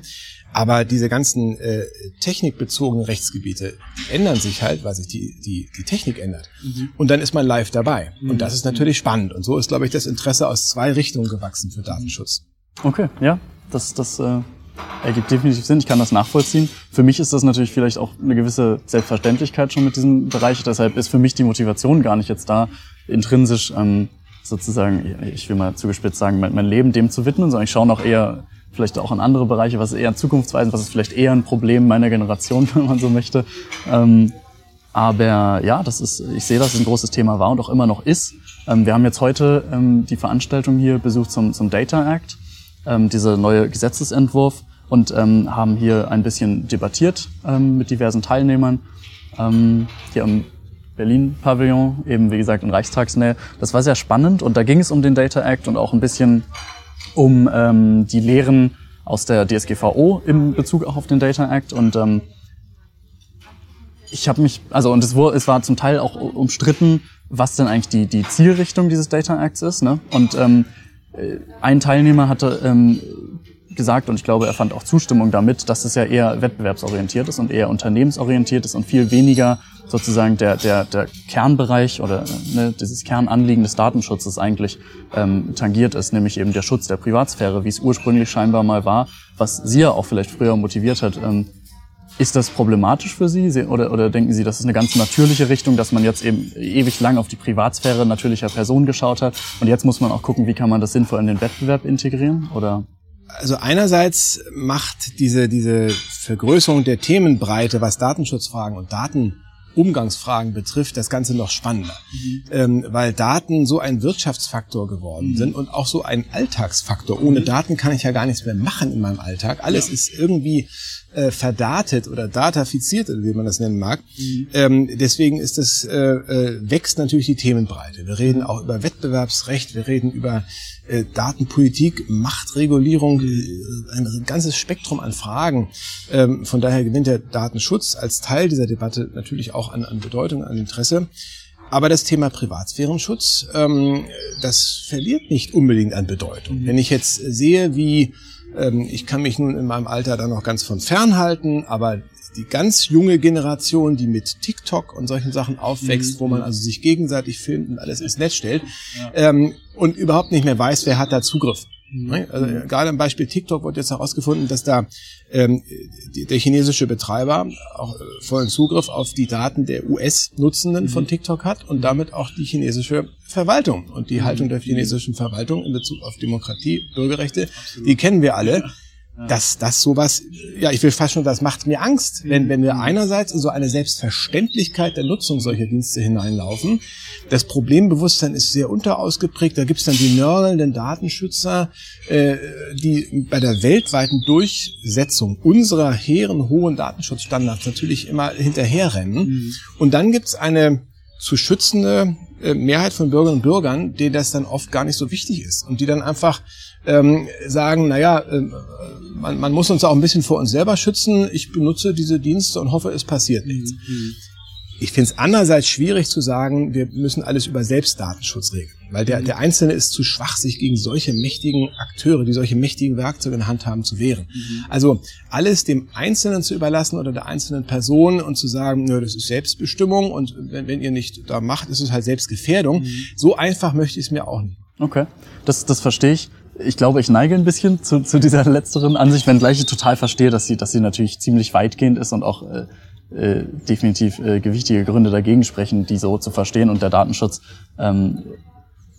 Aber diese ganzen äh, technikbezogenen Rechtsgebiete ändern sich halt, weil sich die, die, die Technik ändert. Mhm. Und dann ist man live dabei. Mhm. Und das ist natürlich spannend. Und so ist, glaube ich, das Interesse aus zwei Richtungen gewachsen für Datenschutz. Okay, ja, das, das äh, ergibt definitiv Sinn. Ich kann das nachvollziehen. Für mich ist das natürlich vielleicht auch eine gewisse Selbstverständlichkeit schon mit diesem Bereich. Deshalb ist für mich die Motivation gar nicht jetzt da, intrinsisch ähm, sozusagen, ich will mal zugespitzt sagen, mein, mein Leben dem zu widmen, sondern ich schaue noch eher vielleicht auch in andere Bereiche, was ist eher zukunftsweisend, was ist vielleicht eher ein Problem meiner Generation, [LAUGHS] wenn man so möchte. Ähm, aber ja, das ist, ich sehe, dass es ein großes Thema war und auch immer noch ist. Ähm, wir haben jetzt heute ähm, die Veranstaltung hier besucht zum, zum Data Act. ähm, dieser neue Gesetzesentwurf und ähm, haben hier ein bisschen debattiert ähm, mit diversen Teilnehmern. Hier im Berlin-Pavillon, eben wie gesagt in Reichstagsnähe. Das war sehr spannend und da ging es um den Data Act und auch ein bisschen um ähm, die Lehren aus der DSGVO im Bezug auch auf den Data Act und ähm, ich habe mich, also und es, wurde, es war zum Teil auch umstritten, was denn eigentlich die, die Zielrichtung dieses Data Acts ist. Ne? Und ähm, äh, ein Teilnehmer hatte ähm, gesagt, und ich glaube, er fand auch Zustimmung damit, dass es ja eher wettbewerbsorientiert ist und eher unternehmensorientiert ist und viel weniger sozusagen der, der, der Kernbereich oder ne, dieses Kernanliegen des Datenschutzes eigentlich ähm, tangiert ist, nämlich eben der Schutz der Privatsphäre, wie es ursprünglich scheinbar mal war, was Sie ja auch vielleicht früher motiviert hat, ähm, ist das problematisch für Sie oder, oder denken Sie, das ist eine ganz natürliche Richtung, dass man jetzt eben ewig lang auf die Privatsphäre natürlicher Personen geschaut hat und jetzt muss man auch gucken, wie kann man das sinnvoll in den Wettbewerb integrieren? Oder? Also einerseits macht diese, diese Vergrößerung der Themenbreite, was Datenschutzfragen und Daten Umgangsfragen betrifft, das Ganze noch spannender. Mhm. Ähm, weil Daten so ein Wirtschaftsfaktor geworden mhm. sind und auch so ein Alltagsfaktor. Ohne mhm. Daten kann ich ja gar nichts mehr machen in meinem Alltag. Alles ja. ist irgendwie äh, verdatet oder datafiziert, wie man das nennen mag. Mhm. Ähm, deswegen ist das, äh, äh, wächst natürlich die Themenbreite. Wir reden auch über Wettbewerbsrecht, wir reden über äh, Datenpolitik, Machtregulierung, äh, ein ganzes Spektrum an Fragen. Ähm, von daher gewinnt der Datenschutz als Teil dieser Debatte natürlich auch an, an Bedeutung, an Interesse. Aber das Thema Privatsphärenschutz, ähm, das verliert nicht unbedingt an Bedeutung. Mhm. Wenn ich jetzt sehe, wie ähm, ich kann mich nun in meinem Alter da noch ganz von fern halten, aber die ganz junge Generation, die mit TikTok und solchen Sachen aufwächst, mhm. wo man also sich gegenseitig filmt und alles ins Netz stellt ja. ähm, und überhaupt nicht mehr weiß, wer hat da Zugriff. Mhm. Ne? Also gerade am Beispiel TikTok wird jetzt herausgefunden, dass da ähm, die, der chinesische Betreiber auch äh, vollen Zugriff auf die Daten der US-Nutzenden mhm. von TikTok hat und damit auch die chinesische Verwaltung und die mhm. Haltung der chinesischen Verwaltung in Bezug auf Demokratie, Bürgerrechte, Absolut. die kennen wir alle. Ja dass das sowas, ja, ich will fast schon, das macht mir Angst, wenn, wenn wir einerseits in so eine Selbstverständlichkeit der Nutzung solcher Dienste hineinlaufen. Das Problembewusstsein ist sehr unterausgeprägt. Da gibt's dann die nörgelnden Datenschützer, äh, die bei der weltweiten Durchsetzung unserer hehren hohen Datenschutzstandards natürlich immer hinterherrennen. Mhm. Und dann gibt's eine zu schützende äh, Mehrheit von Bürgerinnen und Bürgern, denen das dann oft gar nicht so wichtig ist und die dann einfach ähm, sagen, naja, äh, man, man muss uns auch ein bisschen vor uns selber schützen. Ich benutze diese Dienste und hoffe, es passiert nichts. Mhm. Ich finde es andererseits schwierig zu sagen, wir müssen alles über Selbstdatenschutz regeln, weil der, der Einzelne ist zu schwach, sich gegen solche mächtigen Akteure, die solche mächtigen Werkzeuge in der Hand haben, zu wehren. Mhm. Also alles dem Einzelnen zu überlassen oder der einzelnen Person und zu sagen, nö, das ist Selbstbestimmung und wenn, wenn ihr nicht da macht, ist es halt Selbstgefährdung. Mhm. So einfach möchte ich es mir auch nicht. Okay, das, das verstehe ich ich glaube, ich neige ein bisschen zu, zu dieser letzteren Ansicht, wenngleich ich total verstehe, dass sie, dass sie natürlich ziemlich weitgehend ist und auch äh, äh, definitiv äh, gewichtige Gründe dagegen sprechen, die so zu verstehen. Und der Datenschutz ähm,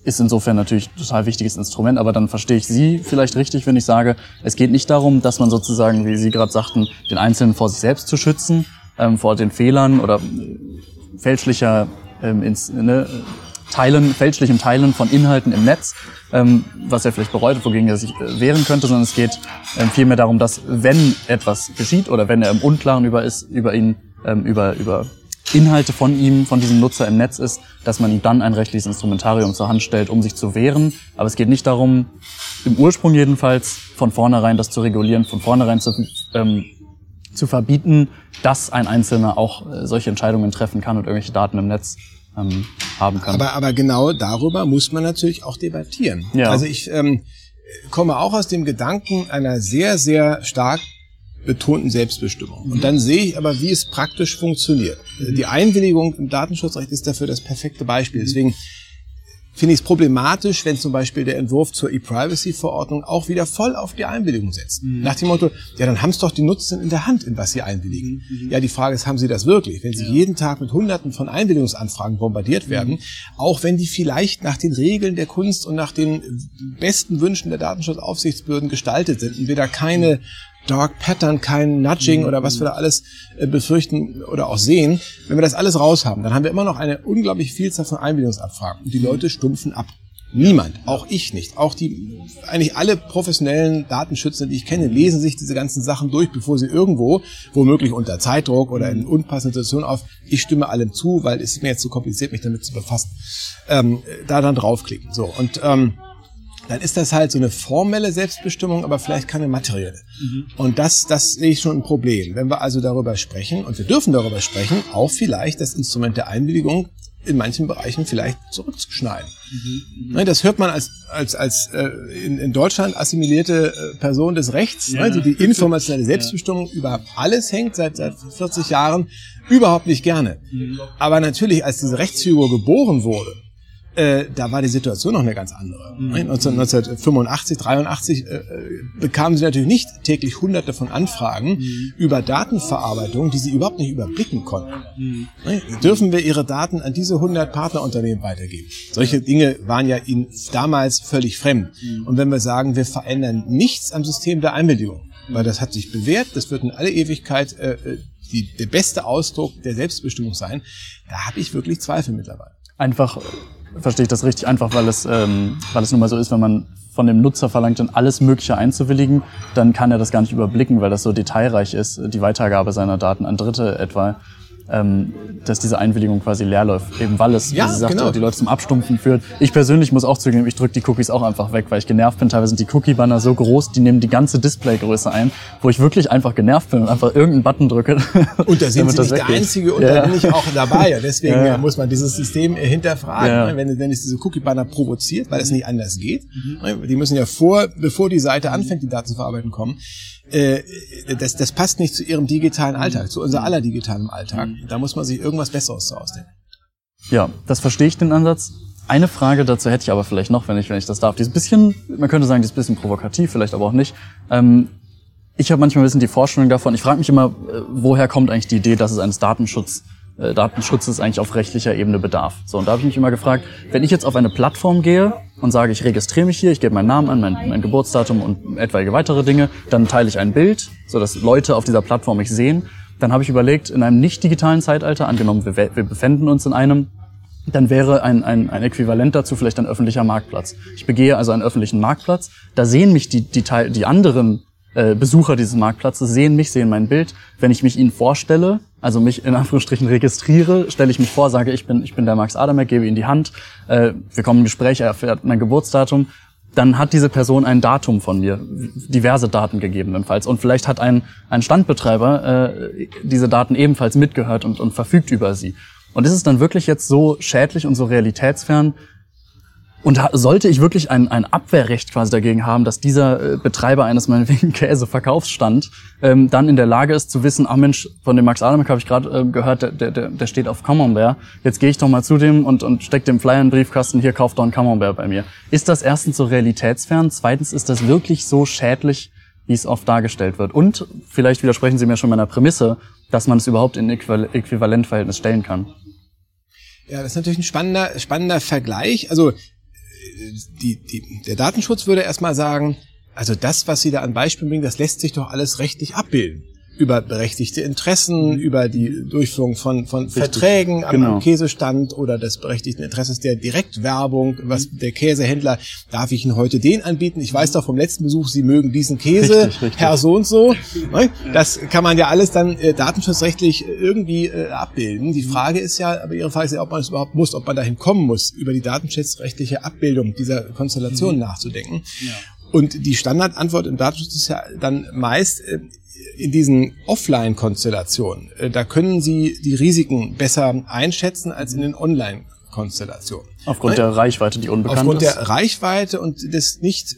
ist insofern natürlich ein total wichtiges Instrument. Aber dann verstehe ich Sie vielleicht richtig, wenn ich sage, es geht nicht darum, dass man sozusagen, wie Sie gerade sagten, den Einzelnen vor sich selbst zu schützen, ähm, vor den Fehlern oder äh, fälschlicher ähm, ins, ne, Teilen, fälschlichem Teilen von Inhalten im Netz, ähm, was er vielleicht bereut, wogegen er sich äh, wehren könnte, sondern es geht ähm, vielmehr darum, dass wenn etwas geschieht oder wenn er im Unklaren über ist, über ihn, ähm, über, über Inhalte von ihm, von diesem Nutzer im Netz ist, dass man ihm dann ein rechtliches Instrumentarium zur Hand stellt, um sich zu wehren. Aber es geht nicht darum, im Ursprung jedenfalls, von vornherein das zu regulieren, von vornherein zu, ähm, zu verbieten, dass ein Einzelner auch äh, solche Entscheidungen treffen kann und irgendwelche Daten im Netz ähm, haben kann. Aber, aber genau darüber muss man natürlich auch debattieren. Ja. Also ich ähm, komme auch aus dem Gedanken einer sehr, sehr stark betonten Selbstbestimmung. Und dann sehe ich aber, wie es praktisch funktioniert. Die Einwilligung im Datenschutzrecht ist dafür das perfekte Beispiel. Deswegen finde ich es problematisch, wenn zum Beispiel der Entwurf zur E-Privacy-Verordnung auch wieder voll auf die Einwilligung setzt. Mhm. Nach dem Motto, ja, dann haben es doch die Nutzenden in der Hand, in was sie einwilligen. Mhm. mhm. Ja, die Frage ist, haben sie das wirklich? Wenn sie ja. jeden Tag mit Hunderten von Einwilligungsanfragen bombardiert mhm. werden, auch wenn die vielleicht nach den Regeln der Kunst und nach den besten Wünschen der Datenschutzaufsichtsbehörden gestaltet sind und wir da keine Dark Pattern, kein Nudging oder was wir da alles äh, befürchten oder auch sehen. Wenn wir das alles raus haben, dann haben wir immer noch eine unglaubliche Vielzahl von Einwilligungsabfragen und die Leute stumpfen ab. Niemand, auch ich nicht. Auch die, eigentlich alle professionellen Datenschützer, die ich kenne, lesen sich diese ganzen Sachen durch, bevor sie irgendwo, womöglich unter Zeitdruck oder in unpassenden Situationen auf, ich stimme allem zu, weil es ist mir jetzt zu kompliziert, mich damit zu befassen, ähm, da dann draufklicken. So, und ähm, dann ist das halt so eine formelle Selbstbestimmung, aber vielleicht keine materielle. Mhm. Und das, das sehe ich schon ein Problem. Wenn wir also darüber sprechen, und wir dürfen darüber sprechen, auch vielleicht das Instrument der Einwilligung in manchen Bereichen vielleicht zurückzuschneiden. Mhm, ne, das hört man als als als äh, in, in Deutschland assimilierte äh, Person des Rechts, ja. die die informationelle Selbstbestimmung ja. über alles hängt seit seit 40 Jahren überhaupt nicht gerne. Mhm. Aber natürlich, als diese Rechtsfigur geboren wurde, äh, da war die Situation noch eine ganz andere. Mhm. 1985, 83 äh, bekamen sie natürlich nicht täglich hunderte von Anfragen mhm. über Datenverarbeitung, die sie überhaupt nicht überblicken konnten. Mhm. Dürfen wir ihre Daten an diese 100 Partnerunternehmen weitergeben? Solche Dinge waren ja ihnen damals völlig fremd. Mhm. Und wenn wir sagen, wir verändern nichts am System der Einwilligung, weil das hat sich bewährt, das wird in alle Ewigkeit äh, äh, die, der beste Ausdruck der Selbstbestimmung sein, da habe ich wirklich Zweifel mittlerweile. Einfach verstehe ich das richtig einfach, weil es, ähm, weil es nun mal so ist, wenn man von dem Nutzer verlangt, dann alles Mögliche einzuwilligen, dann kann er das gar nicht überblicken, weil das so detailreich ist, die Weitergabe seiner Daten an Dritte etwa ähm, dass diese Einwilligung quasi leer läuft, eben weil es, ja, wie Sie sagte, genau. die Leute zum Abstumpfen führt. Ich persönlich muss auch zugeben, ich drücke die Cookies auch einfach weg, weil ich genervt bin. Teilweise sind die Cookie-Banner so groß, die nehmen die ganze Displaygröße ein, wo ich wirklich einfach genervt bin und einfach irgendeinen Button drücke. Und da [LAUGHS] sind Sie nicht der Einzige und ja. da bin ich auch dabei. [LAUGHS] Deswegen ja. muss man dieses System hinterfragen, ja. Ne? wenn, wenn es diese Cookie-Banner provoziert, weil es nicht anders geht. Mhm. Die müssen ja vor, bevor die Seite anfängt, die Daten zu verarbeiten, kommen äh, das, das passt nicht zu ihrem digitalen Alltag, zu unser aller digitalen Alltag. Da muss man sich irgendwas Besseres ausdenken. Ja, das verstehe ich den Ansatz. Eine Frage dazu hätte ich aber vielleicht noch, wenn ich, wenn ich das darf. Die ist ein bisschen, man könnte sagen, die ist ein bisschen provokativ, vielleicht aber auch nicht. Ähm, ich habe manchmal ein bisschen die Vorstellung davon, ich frage mich immer, äh, woher kommt eigentlich die Idee, dass es eines Datenschutz, äh, Datenschutzes eigentlich auf rechtlicher Ebene bedarf. So, und da habe ich mich immer gefragt, wenn ich jetzt auf eine Plattform gehe und sage, ich registriere mich hier, ich gebe meinen Namen an, mein, mein Geburtsdatum und etwaige weitere Dinge, dann teile ich ein Bild, so dass Leute auf dieser Plattform mich sehen. Dann habe ich überlegt, in einem nicht digitalen Zeitalter, angenommen wir, wir befinden uns in einem, dann wäre ein, ein, ein Äquivalent dazu vielleicht ein öffentlicher Marktplatz. Ich begehe also einen öffentlichen Marktplatz, da sehen mich die, die, Teil, die anderen äh, Besucher dieses Marktplatzes, sehen mich, sehen mein Bild. Wenn ich mich ihnen vorstelle, also mich in Anführungsstrichen registriere, stelle ich mich vor, sage, ich bin, ich bin der Max Adamek, gebe ihm die Hand, äh, wir kommen im Gespräch, er erfährt mein Geburtsdatum, dann hat diese Person ein Datum von mir, diverse Daten gegebenenfalls. Und vielleicht hat ein, ein Standbetreiber äh, diese Daten ebenfalls mitgehört und, und verfügt über sie. Und ist es dann wirklich jetzt so schädlich und so realitätsfern, und sollte ich wirklich ein, ein Abwehrrecht quasi dagegen haben, dass dieser äh, Betreiber eines meinetwegen [LAUGHS] Käseverkaufsstand ähm, dann in der Lage ist zu wissen, ah Mensch, von dem Max Adamek habe ich gerade äh, gehört, der, der, der steht auf Camembert. Jetzt gehe ich doch mal zu dem und, und steck dem Flyer in den Briefkasten, hier kauft doch ein Camembert bei mir. Ist das erstens so realitätsfern? Zweitens, ist das wirklich so schädlich, wie es oft dargestellt wird? Und vielleicht widersprechen Sie mir schon meiner Prämisse, dass man es überhaupt in Äquivalentverhältnis stellen kann. Ja, das ist natürlich ein spannender, spannender Vergleich. Also die, die, der Datenschutz würde erstmal sagen, also das, was Sie da an Beispielen bringen, das lässt sich doch alles rechtlich abbilden. Über berechtigte Interessen, mhm. über die Durchführung von, von Verträgen am, genau. Käsestand oder des berechtigten Interesses der Direktwerbung, was mhm. der Käsehändler, darf ich Ihnen heute den anbieten? Ich weiß doch vom letzten Besuch, Sie mögen diesen Käse, richtig, richtig. Herr so und so. [LAUGHS] Ne? Das kann man ja alles dann äh, datenschutzrechtlich irgendwie äh, abbilden. Die mhm. Frage ist ja, aber Ihre Frage ist ja, ob man es überhaupt muss, ob man dahin kommen muss, über die datenschutzrechtliche Abbildung dieser Konstellation mhm. nachzudenken. Ja. Und die Standardantwort im Datenschutz ist ja dann meist äh, in diesen Offline-Konstellationen. Äh, da können Sie die Risiken besser einschätzen als in den Online-Konstellationen. Aufgrund der Reichweite, die unbekannt Aufgrund ist? Aufgrund der Reichweite und des nicht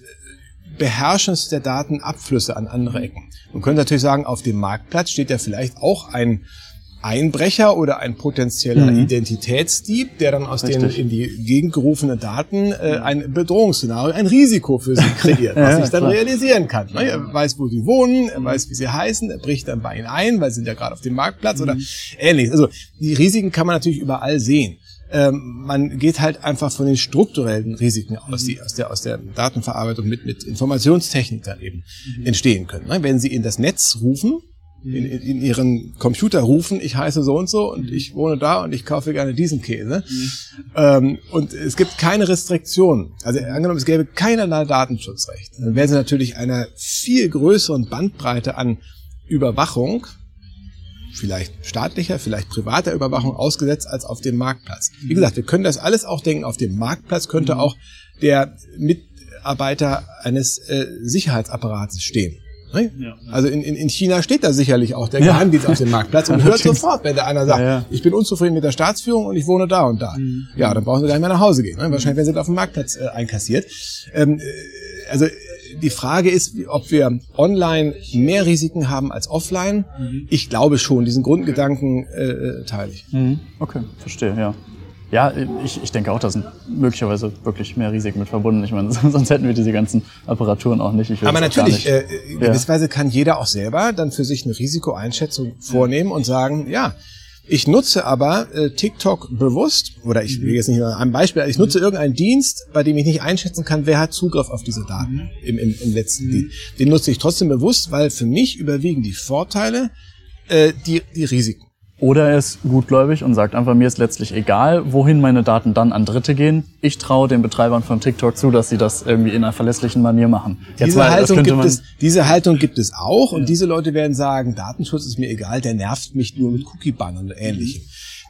Beherrschens der Datenabflüsse an andere Ecken. Man könnte natürlich sagen, auf dem Marktplatz steht ja vielleicht auch ein Einbrecher oder ein potenzieller mhm. Identitätsdieb, der dann aus Richtig. den in die Gegend gerufenen Daten äh, ein Bedrohungsszenario, ein Risiko für sie kreiert, was [LAUGHS] ja, sich dann klar. realisieren kann. Ne? Er weiß, wo sie wohnen, er weiß, wie sie heißen, er bricht dann bei ihnen ein, weil sie sind ja gerade auf dem Marktplatz mhm. oder ähnliches. Also die Risiken kann man natürlich überall sehen. Ähm, man geht halt einfach von den strukturellen Risiken aus, die aus der, aus der Datenverarbeitung mit, mit Informationstechnik dann eben mhm. entstehen können. Ne? Wenn Sie in das Netz rufen, in, in ihren Computer rufen, ich heiße so und so und ich wohne da und ich kaufe gerne diesen Käse. Mhm. Ähm, und es gibt keine Restriktionen. Also angenommen, es gäbe keinerlei Datenschutzrecht. Dann wären sie natürlich einer viel größeren Bandbreite an Überwachung, vielleicht staatlicher, vielleicht privater Überwachung ausgesetzt als auf dem Marktplatz. Wie gesagt, wir können das alles auch denken, auf dem Marktplatz könnte mhm. auch der Mitarbeiter eines äh, Sicherheitsapparates stehen. Ne? Ja. Also in, in, in China steht da sicherlich auch der Geheimdienst auf dem Marktplatz und [LAUGHS] hört sofort, wenn da einer sagt, ich bin unzufrieden mit der Staatsführung und ich wohne da und da. Mhm. Ja, dann brauchen sie gleich mal nach Hause gehen. Ne? Wahrscheinlich werden sie auf dem Marktplatz äh, einkassiert. Ähm, äh, also die Frage ist, ob wir online mehr Risiken haben als offline. Mhm. Ich glaube schon, diesen Grundgedanken äh, äh teile ich. Mhm. Okay, verstehe, ja. Ja, ich, ich denke auch, da sind möglicherweise wirklich mehr Risiken mit verbunden. Ich meine, [LAUGHS] sonst hätten wir diese ganzen Apparaturen auch nicht. Aber natürlich, äh, in gewisser Weise kann jeder auch selber dann für sich eine Risikoeinschätzung vornehmen und sagen, ja, ich nutze aber äh, TikTok bewusst, oder ich will jetzt nicht nur ein Beispiel, ich nutze irgendeinen Dienst, bei dem ich nicht einschätzen kann, wer hat Zugriff auf diese Daten im, im, im letzten mhm. Dienst. Den nutze ich trotzdem bewusst, weil für mich überwiegen die Vorteile, äh, die, die Risiken. Oder er ist gutgläubig und sagt einfach, mir ist letztlich egal, wohin meine Daten dann an Dritte gehen. Ich traue den Betreibern von TikTok zu, dass sie das irgendwie in einer verlässlichen Manier machen. Jetzt diese, mal, Haltung gibt es, diese Haltung gibt es auch und diese Leute werden sagen, Datenschutz ist mir egal, der nervt mich nur mit Cookie-Bannern und ähnlichem.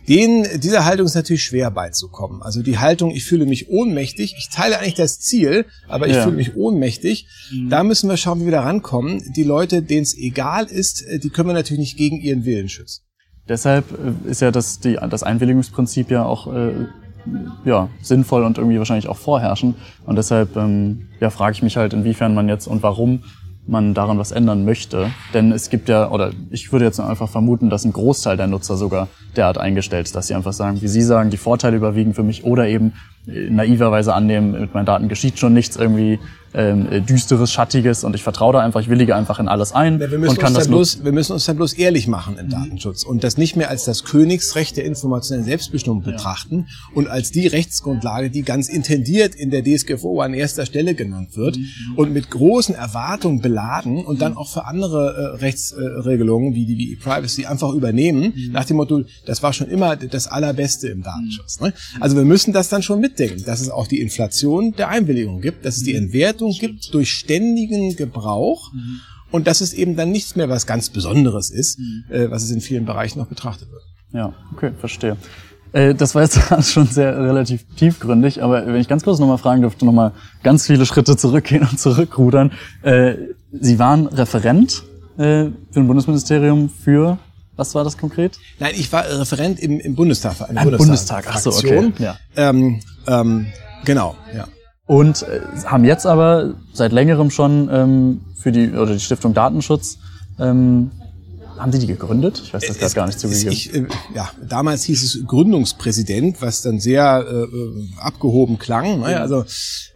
Den, dieser Haltung ist natürlich schwer beizukommen. Also die Haltung, ich fühle mich ohnmächtig, ich teile eigentlich das Ziel, aber ich ja. fühle mich ohnmächtig. Mhm. Da müssen wir schauen, wie wir da rankommen. Die Leute, denen es egal ist, die können wir natürlich nicht gegen ihren Willen schützen. Deshalb äh, ist ja das, die, das Einwilligungsprinzip ja auch äh, ja, sinnvoll und irgendwie wahrscheinlich auch vorherrschend. Und deshalb ähm, ja, frage ich mich halt, inwiefern man jetzt und warum man daran was ändern möchte. Denn es gibt ja, oder ich würde jetzt einfach vermuten, dass ein Großteil der Nutzer sogar derart eingestellt ist, dass sie einfach sagen, wie Sie sagen, die Vorteile überwiegen für mich oder eben naiverweise annehmen, mit meinen Daten geschieht schon nichts irgendwie ähm, düsteres, schattiges und ich vertraue da einfach, ich willige einfach in alles ein ja, und kann uns das bloß, Wir müssen uns da bloß ehrlich machen im mhm. Datenschutz und das nicht mehr als das Königsrecht der informationellen Selbstbestimmung ja. betrachten und als die Rechtsgrundlage, die ganz intendiert in der DSGVO an erster Stelle genannt wird mhm. und mit großen Erwartungen beladen und dann auch für andere äh, Rechtsregelungen wie die wie Privacy einfach übernehmen, mhm. nach dem Motto, das war schon immer das Allerbeste im Datenschutz. Ne? Also wir müssen das dann schon mit mitdenken, dass es auch die Inflation der Einwilligung gibt, dass es die mhm. Entwertung gibt durch ständigen Gebrauch mhm. und dass es eben dann nichts mehr was ganz Besonderes ist, mhm. äh, was es in vielen Bereichen noch betrachtet wird. Ja, okay, verstehe. Äh, das war jetzt [LAUGHS] schon sehr relativ tiefgründig, aber wenn ich ganz kurz nochmal fragen dürfte, nochmal ganz viele Schritte zurückgehen und zurückrudern. Äh, Sie waren Referent äh, für ein Bundesministerium für was war das konkret? Nein, ich war Referent im, im Bundestag. Im Bundestag, Bundestag. Ach so, okay. Ja. Ähm, ähm, genau, ja. Und äh, haben jetzt aber seit längerem schon ähm, für die oder die Stiftung Datenschutz ähm, haben Sie die gegründet? Ich weiß das gerade gar nicht zugegeben. Ich, äh, ja, damals hieß es Gründungspräsident, was dann sehr äh, äh abgehoben klang. Ne? Ja. Also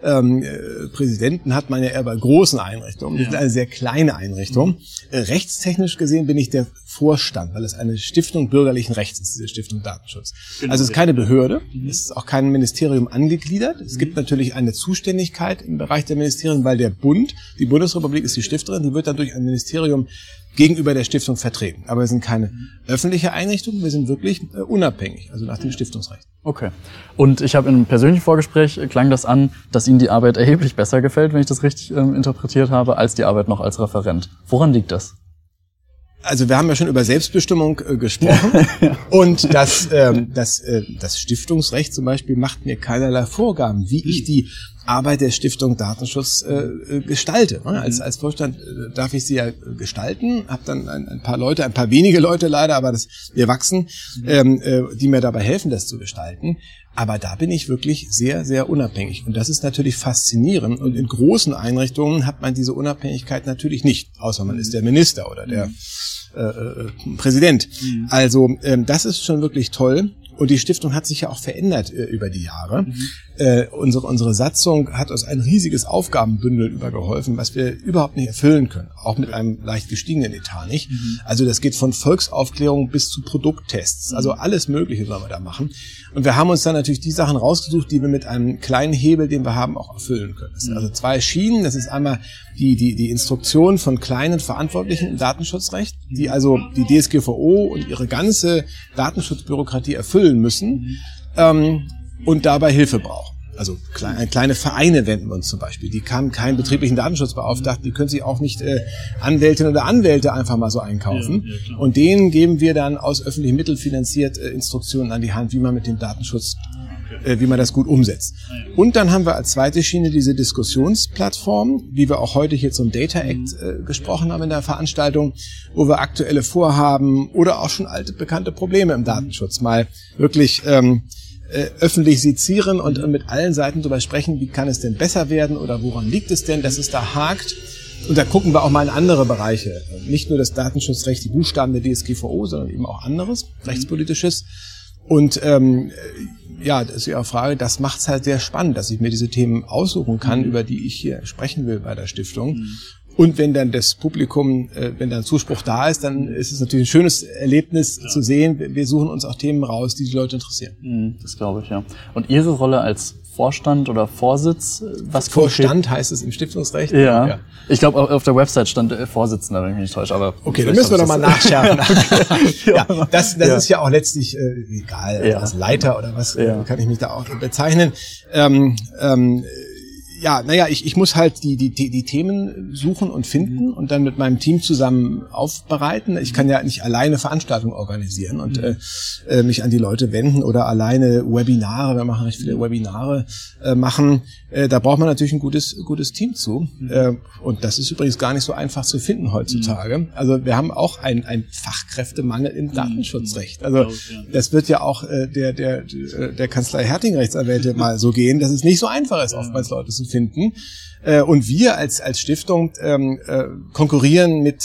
ähm, äh, Präsidenten hat man ja eher bei großen Einrichtungen. Das ist eine sehr kleine Einrichtung. Äh, rechtstechnisch gesehen bin ich der Vorstand, weil es eine Stiftung bürgerlichen Rechts ist, diese Stiftung Datenschutz. Genau. Also es ist keine Behörde, mhm. es ist auch kein Ministerium angegliedert. Es mhm. gibt natürlich eine Zuständigkeit im Bereich der Ministerien, weil der Bund, die Bundesrepublik ist die Stifterin, die wird dann durch ein Ministerium gegenüber der Stiftung vertreten. Aber wir sind keine öffentliche Einrichtung, wir sind wirklich äh, unabhängig, also nach dem Stiftungsrecht. Okay. Und ich habe in einem persönlichen Vorgespräch äh, klang das an, dass Ihnen die Arbeit erheblich besser gefällt, wenn ich das richtig ähm, interpretiert habe, als die Arbeit noch als Referent. Woran liegt das? Also wir haben ja schon über Selbstbestimmung äh, gesprochen [LAUGHS] ja. und das, ähm, das, äh, das Stiftungsrecht zum Beispiel macht mir keinerlei Vorgaben, wie ich die Arbeit der Stiftung Datenschutz äh, äh gestalte. Ne? Als, als Vorstand äh, darf ich sie ja gestalten, habe dann ein, ein, paar Leute, ein paar wenige Leute leider, aber das, wir wachsen, ähm, äh, die mir dabei helfen, das zu gestalten. Aber da bin ich wirklich sehr, sehr unabhängig. Und das ist natürlich faszinierend. Und in großen Einrichtungen hat man diese Unabhängigkeit natürlich nicht, außer man ist der Minister oder der äh, äh Präsident. Mhm. Also ähm, das ist schon wirklich toll. Und die Stiftung hat sich ja auch verändert äh, über die Jahre. Mhm. Äh, unsere, unsere Satzung hat uns ein riesiges Aufgabenbündel übergeholfen, was wir überhaupt nicht erfüllen können. Auch mit einem leicht gestiegenen Etat nicht. Mhm. Also das geht von Volksaufklärung bis zu Produkttests. Also mhm. alles Mögliche sollen wir da machen. Und wir haben uns dann natürlich die Sachen rausgesucht, die wir mit einem kleinen Hebel, den wir haben, auch erfüllen können. Das sind mhm. also zwei Schienen. Das ist einmal die, die, die Instruktion von kleinen Verantwortlichen im Datenschutzrecht, die also die DSGVO und ihre ganze Datenschutzbürokratie erfüllen müssen ähm, und dabei Hilfe brauchen. Also kleine, kleine Vereine wenden wir uns zum Beispiel. Die haben keinen betrieblichen Datenschutzbeauftragten, die können sich auch nicht äh, Anwältinnen oder Anwälte einfach mal so einkaufen. Ja, ja, und denen geben wir dann aus öffentlichen Mitteln finanziert äh, Instruktionen an die Hand, wie man mit dem Datenschutz äh, wie man das gut umsetzt. Und dann haben wir als zweite Schiene diese Diskussionsplattform, wie wir auch heute hier zum Data Act äh, gesprochen haben in der Veranstaltung, wo wir aktuelle Vorhaben oder auch schon alte bekannte Probleme im Datenschutz mal wirklich ähm, äh, öffentlich sezieren und äh, mit allen Seiten darüber sprechen, wie kann es denn besser werden oder woran liegt es denn, dass es da hakt. Und da gucken wir auch mal in andere Bereiche. Nicht nur das Datenschutzrecht, die Buchstaben der DSGVO, sondern eben auch anderes, rechtspolitisches. Und ähm, ja, das ist Ihre Frage, das macht es halt sehr spannend, dass ich mir diese Themen aussuchen kann, mhm. über die ich hier sprechen will bei der Stiftung. Mhm. Und wenn dann das Publikum, äh, wenn dann Zuspruch da ist, dann ist es natürlich ein schönes Erlebnis ja. zu sehen. Wir suchen uns auch Themen raus, die die Leute interessieren. Mhm, das glaube ich, ja. Und Ihre Rolle als Vorstand oder Vorsitz? Was Vorstand heißt es im Stiftungsrecht? Ja. ja. Ich glaube, auf der Website stand äh, Vorsitzender, wenn ich mich nicht täusche. Aber okay, dann müssen wir nochmal nachschärfen. [LAUGHS] ja, das, das ja. ist ja auch letztlich äh, egal, ja. als Leiter oder was ja. kann ich mich da auch bezeichnen. Ähm, ähm, ja, naja, ich, ich muss halt die, die, die Themen suchen und finden mhm. und dann mit meinem Team zusammen aufbereiten. Ich kann ja nicht alleine Veranstaltungen organisieren und mhm. äh, mich an die Leute wenden oder alleine Webinare, wir machen recht viele Webinare, äh, machen. Äh, da braucht man natürlich ein gutes, gutes Team zu. Mhm. Äh, und das ist übrigens gar nicht so einfach zu finden heutzutage. Mhm. Also wir haben auch einen, Fachkräftemangel im mhm. Datenschutzrecht. Also das wird ja auch äh, der, der, der Kanzlei Herting Rechtsanwälte [LAUGHS] mal so gehen, dass es nicht so einfach ist, oftmals Leute zu finden. Äh, und wir als, als Stiftung ähm, äh, konkurrieren mit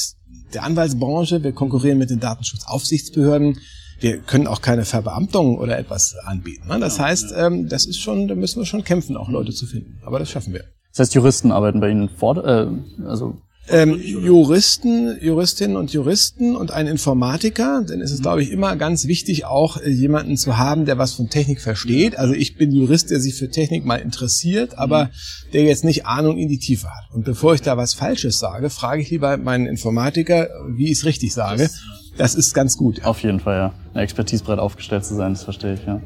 der Anwaltsbranche, wir konkurrieren mit den Datenschutzaufsichtsbehörden. Wir können auch keine Verbeamtung oder etwas anbieten. Ne? Das heißt, ähm, das ist schon, da müssen wir schon kämpfen, auch Leute zu finden. Aber das schaffen wir. Das heißt, Juristen arbeiten bei Ihnen vor, äh, also ähm, Juristen, Juristinnen und Juristen und ein Informatiker, denn es ist, glaube ich, immer ganz wichtig, auch äh, jemanden zu haben, der was von Technik versteht. Also ich bin Jurist, der sich für Technik mal interessiert, aber der jetzt nicht Ahnung in die Tiefe hat. Und bevor ich da was Falsches sage, frage ich lieber meinen Informatiker, wie ich es richtig sage. Das ist ganz gut. Auf jeden Fall, ja. Eine Expertise breit aufgestellt zu sein, das verstehe ich, ja.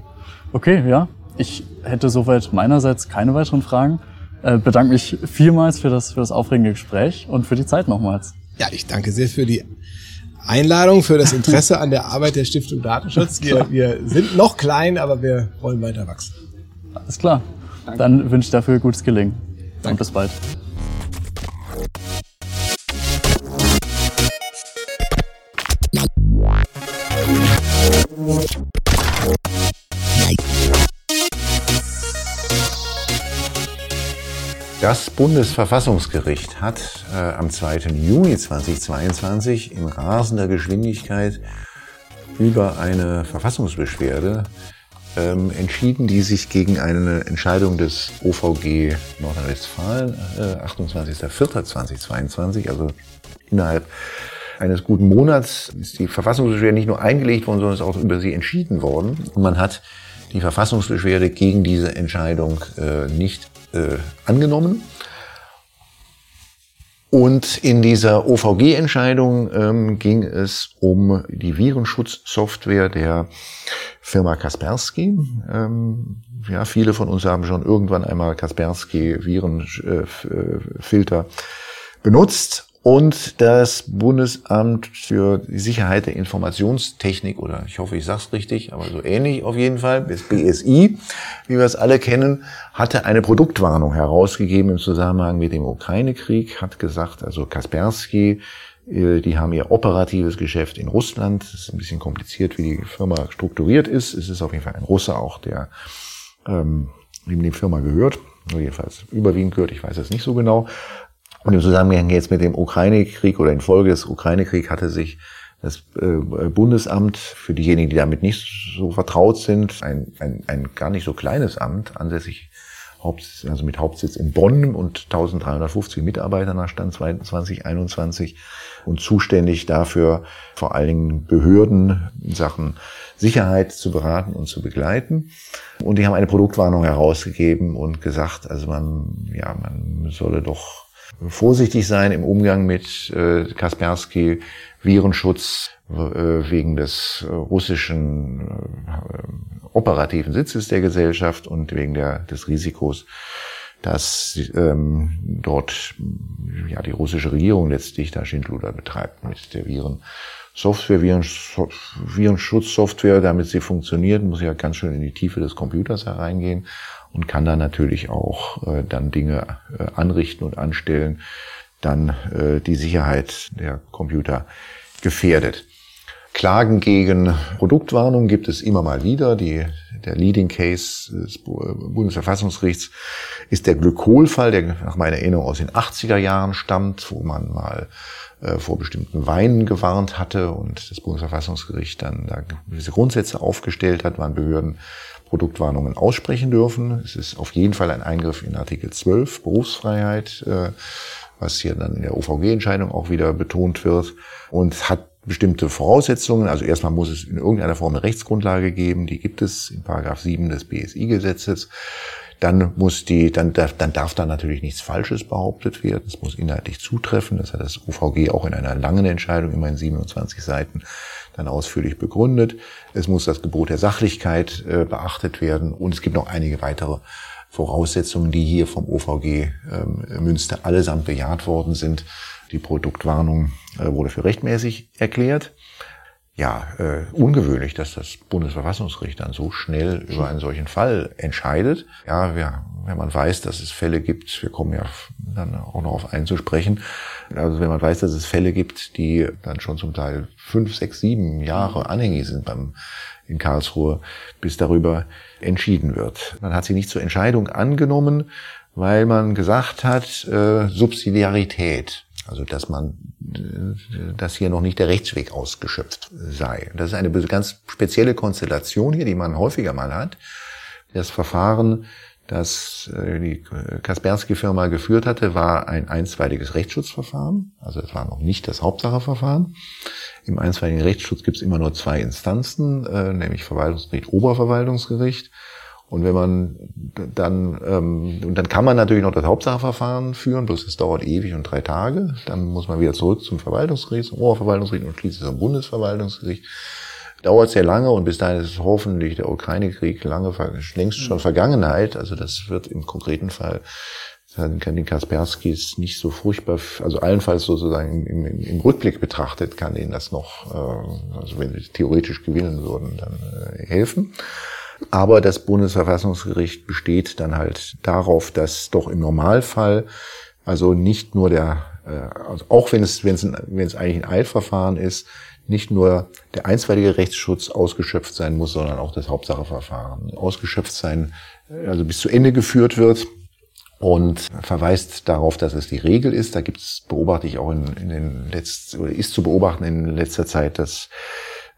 Okay, ja. Ich hätte soweit meinerseits keine weiteren Fragen. Äh, bedanke mich vielmals für das, für das aufregende Gespräch und für die Zeit nochmals. Ja, ich danke sehr für die Einladung, für das Interesse an der Arbeit der Stiftung Datenschutz. Wir, wir sind noch klein, aber wir wollen weiter wachsen. Alles klar. Danke. Dann wünsche ich dafür gutes Gelingen. Danke. Und bis bald. Das Bundesverfassungsgericht hat äh, am 2. Juni 2022 in rasender Geschwindigkeit über eine Verfassungsbeschwerde ähm, entschieden, die sich gegen eine Entscheidung des OVG Nordrhein-Westfalen, äh, 28.04.2022, also innerhalb eines guten Monats, ist die Verfassungsbeschwerde nicht nur eingelegt worden, sondern ist auch über sie entschieden worden. Und man hat die Verfassungsbeschwerde gegen diese Entscheidung äh, nicht äh, angenommen. Und in dieser OVG-Entscheidung ähm, ging es um die Virenschutzsoftware der Firma Kaspersky. Ähm, ja, viele von uns haben schon irgendwann einmal Kaspersky Virenfilter äh, benutzt. Und das Bundesamt für die Sicherheit der Informationstechnik, oder ich hoffe, ich sage es richtig, aber so ähnlich auf jeden Fall, das BSI, wie wir es alle kennen, hatte eine Produktwarnung herausgegeben im Zusammenhang mit dem Ukraine-Krieg, hat gesagt, also Kaspersky, äh, die haben ihr operatives Geschäft in Russland. Das ist ein bisschen kompliziert, wie die Firma strukturiert ist. Es ist auf jeden Fall ein Russe auch, der ähm, ihm die Firma gehört. Jedenfalls überwiegend gehört, ich weiß es nicht so genau. Und im Zusammenhang jetzt mit dem Ukraine-Krieg oder infolge des Ukraine-Kriegs hatte sich Das äh, Bundesamt, für diejenigen, die damit nicht so vertraut sind, ein, ein, ein gar nicht so kleines Amt, ansässig Hauptsitz, also mit Hauptsitz in Bonn und 1350 Mitarbeitern nach Stand 2021 und zuständig dafür, vor allen Dingen Behörden in Sachen Sicherheit zu beraten und zu begleiten. Und die haben eine Produktwarnung herausgegeben und gesagt, also man, ja, man solle doch vorsichtig sein im Umgang mit äh, Kaspersky, Virenschutz äh, wegen des äh, russischen äh, operativen Sitzes der Gesellschaft und wegen der, des Risikos, dass ähm, dort ja die russische Regierung letztlich da Schindluder betreibt mit der Virensoftware, Virenschutzsoftware, damit sie funktioniert, muss ja ganz schön in die Tiefe des Computers hereingehen und kann dann natürlich auch äh, dann Dinge äh, anrichten und anstellen, dann äh, die Sicherheit der Computer gefährdet. Klagen gegen Produktwarnung gibt es immer mal wieder. Die, der Leading Case des Bundesverfassungsgerichts ist der Glykolfall, der nach meiner Erinnerung aus den 80er Jahren stammt, wo man mal äh, vor bestimmten Weinen gewarnt hatte und das Bundesverfassungsgericht dann da gewisse Grundsätze aufgestellt hat, wann Behörden Produktwarnungen aussprechen dürfen. Es ist auf jeden Fall ein Eingriff in Artikel 12, Berufsfreiheit, äh, was hier dann in der OVG-Entscheidung auch wieder betont wird und hat bestimmte Voraussetzungen. Also erstmal muss es in irgendeiner Form eine Rechtsgrundlage geben, die gibt es in Paragraph 7 des BSI-Gesetzes. Dann muss die, dann darf, dann darf da natürlich nichts Falsches behauptet werden. Es muss inhaltlich zutreffen. Das hat das UVG auch in einer langen Entscheidung, immerhin 27 Seiten, dann ausführlich begründet. Es muss das Gebot der Sachlichkeit äh, beachtet werden und es gibt noch einige weitere Voraussetzungen, die hier vom OVG ähm, Münster allesamt bejaht worden sind. Die Produktwarnung äh, wurde für rechtmäßig erklärt. Ja, äh, ungewöhnlich, dass das Bundesverfassungsgericht dann so schnell über einen solchen Fall entscheidet. Ja, wir, wenn man weiß, dass es Fälle gibt, wir kommen ja dann auch noch auf einen zu sprechen, also wenn man weiß, dass es Fälle gibt, die dann schon zum Teil fünf, sechs, sieben Jahre anhängig sind beim in Karlsruhe, bis darüber entschieden wird. Man hat sie nicht zur Entscheidung angenommen, weil man gesagt hat, äh, Subsidiarität. Also dass man, äh, dass hier noch nicht der Rechtsweg ausgeschöpft sei. Das ist eine ganz spezielle Konstellation hier, die man häufiger mal hat. Das Verfahren, das äh, die Kaspersky-Firma geführt hatte, war ein einstweiliges Rechtsschutzverfahren. Also es war noch nicht das Hauptsacheverfahren. Im einstweiligen Rechtsschutz gibt es immer nur zwei Instanzen, äh, nämlich Verwaltungsgericht, Oberverwaltungsgericht. Und wenn man dann, ähm, und dann kann man natürlich noch das Hauptsacheverfahren führen, bloß es dauert ewig und drei Tage. Dann muss man wieder zurück zum Verwaltungsgericht, zum Oberverwaltungsgericht und schließlich zum Bundesverwaltungsgericht. Dauert sehr lange und bis dahin ist hoffentlich der Ukraine-Krieg lange, längst schon Vergangenheit. Also das wird im konkreten Fall kann den Kasperskis nicht so furchtbar, also allenfalls sozusagen im, im, im Rückblick betrachtet, kann ihnen das noch, äh, also wenn sie theoretisch gewinnen würden, dann äh, helfen. Aber das Bundesverfassungsgericht besteht dann halt darauf, dass doch im Normalfall also nicht nur der, äh, also auch wenn es, wenn es, wenn es eigentlich ein Eilverfahren ist, nicht nur der einstweilige Rechtsschutz ausgeschöpft sein muss, sondern auch das Hauptsacheverfahren ausgeschöpft sein, also bis zu Ende geführt wird und verweist darauf, dass es die Regel ist. Da gibt es, beobachte ich auch in, in den letzten, oder ist zu beobachten in letzter Zeit, dass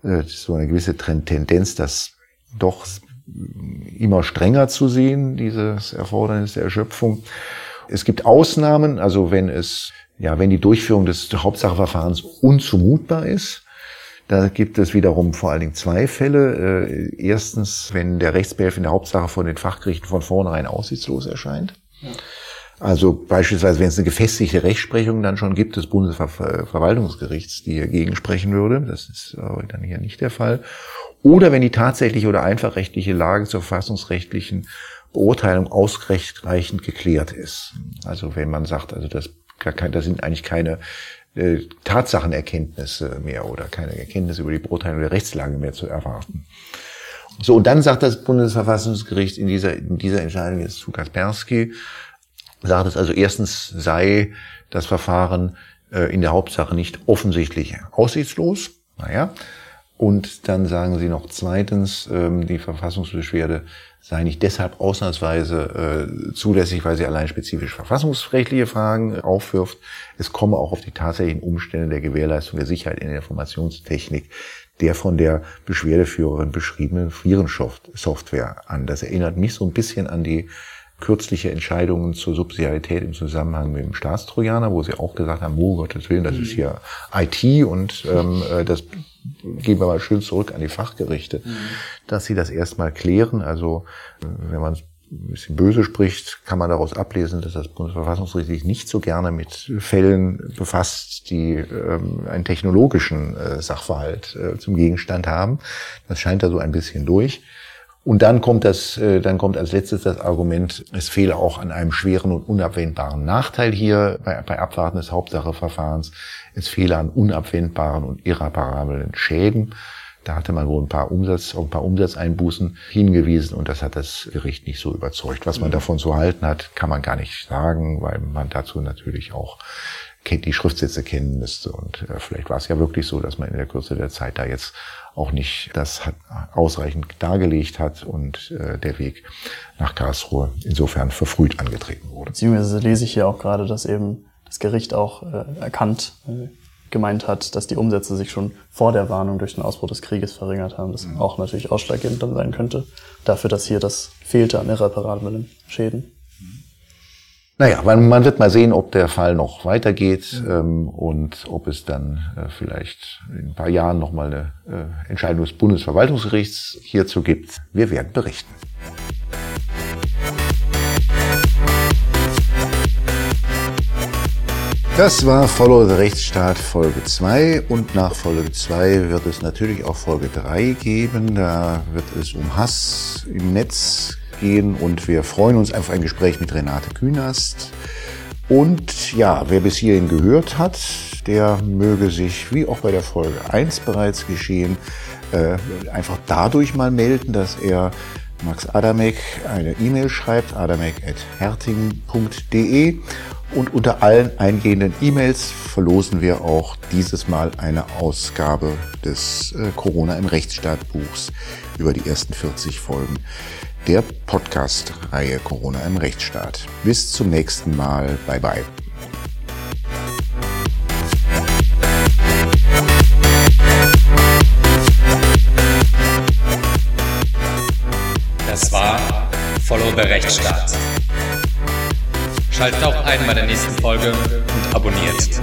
äh, so eine gewisse Tendenz, dass doch immer strenger zu sehen, dieses Erfordernis der Erschöpfung. Es gibt Ausnahmen, also wenn es, ja, wenn die Durchführung des Hauptsacheverfahrens unzumutbar ist, da gibt es wiederum vor allen Dingen zwei Fälle. Äh, erstens, wenn der Rechtsbehelf in der Hauptsache von den Fachgerichten von vornherein aussichtslos erscheint. Also beispielsweise, wenn es eine gefestigte Rechtsprechung dann schon gibt des Bundesverwaltungsgerichts, die dagegen sprechen würde, das ist dann hier nicht der Fall. Oder wenn die tatsächliche oder einfachrechtliche Lage zur verfassungsrechtlichen Beurteilung ausreichend geklärt ist. Also wenn man sagt, also das, das sind eigentlich keine äh, Tatsachenerkenntnisse mehr oder keine Erkenntnisse über die Beurteilung der Rechtslage mehr zu erwarten. So, und dann sagt das Bundesverfassungsgericht in dieser, in dieser Entscheidung jetzt zu Kaspersky, sagt es also erstens sei das Verfahren äh, in der Hauptsache nicht offensichtlich aussichtslos. Naja. Und dann sagen sie noch zweitens, ähm, die Verfassungsbeschwerde sei nicht deshalb ausnahmsweise äh, zulässig, weil sie allein spezifisch verfassungsrechtliche Fragen aufwirft. Es komme auch auf die tatsächlichen Umstände der Gewährleistung der Sicherheit in der Informationstechnik der von der Beschwerdeführerin beschriebenen Virensoftware an. Das erinnert mich so ein bisschen an die kürzliche Entscheidungen zur Subsidiarität im Zusammenhang mit dem Staatstrojaner, wo sie auch gesagt haben, oh Gottes Willen, das ist mhm. hier IT und ähm, äh, das gehen wir mal schön zurück an die Fachgerichte, mhm. dass sie das erstmal klären. Also wenn man ein bisschen böse spricht, kann man daraus ablesen, dass das Bundesverfassungsgericht sich nicht so gerne mit Fällen befasst, die ähm, einen technologischen äh, Sachverhalt äh, zum Gegenstand haben. Das scheint da so ein bisschen durch. Und dann kommt das, äh, dann kommt als letztes das Argument, es fehle auch an einem schweren und unabwendbaren Nachteil hier bei, bei Abwarten des Hauptsacheverfahrens. Es fehle an unabwendbaren und irreparablen Schäden. Da hatte man wohl ein paar Umsatz, ein paar Umsatzeinbußen hingewiesen und das hat das Gericht nicht so überzeugt. Was man mhm. davon zu halten hat, kann man gar nicht sagen, weil man dazu natürlich auch die Schriftsätze kennen müsste. Und äh, vielleicht war es ja wirklich so, dass man in der Kürze der Zeit da jetzt auch nicht das hat, ausreichend dargelegt hat und äh, der Weg nach Karlsruhe insofern verfrüht angetreten wurde. Beziehungsweise lese ich hier auch gerade, dass eben das Gericht auch äh, erkannt, äh, gemeint hat, dass die Umsätze sich schon vor der Warnung durch den Ausbruch des Krieges verringert haben, das mhm. auch natürlich ausschlaggebend dann sein könnte, dafür, dass hier das fehlte an irreparablen Schäden. Naja, man wird mal sehen, ob der Fall noch weitergeht ähm, und ob es dann äh, vielleicht in ein paar Jahren nochmal eine äh, Entscheidung des Bundesverwaltungsgerichts hierzu gibt. Wir werden berichten. Das war Follow the Rechtsstaat Folge 2 und nach Folge 2 wird es natürlich auch Folge 3 geben. Da wird es um Hass im Netz gehen und wir freuen uns auf ein Gespräch mit Renate Künast. Und ja, wer bis hierhin gehört hat, der möge sich, wie auch bei der Folge 1 bereits geschehen, äh, einfach dadurch mal melden, dass er Max Adamek eine E-Mail schreibt, adamek.herting.de und unter allen eingehenden E-Mails verlosen wir auch dieses Mal eine Ausgabe des äh, Corona im Rechtsstaat Buchs über die ersten 40 Folgen der Podcast-Reihe Corona im Rechtsstaat. Bis zum nächsten Mal. Bye bye. Das war Follow the Rechtsstaat. Schaltet auch ein bei der nächsten Folge und abonniert.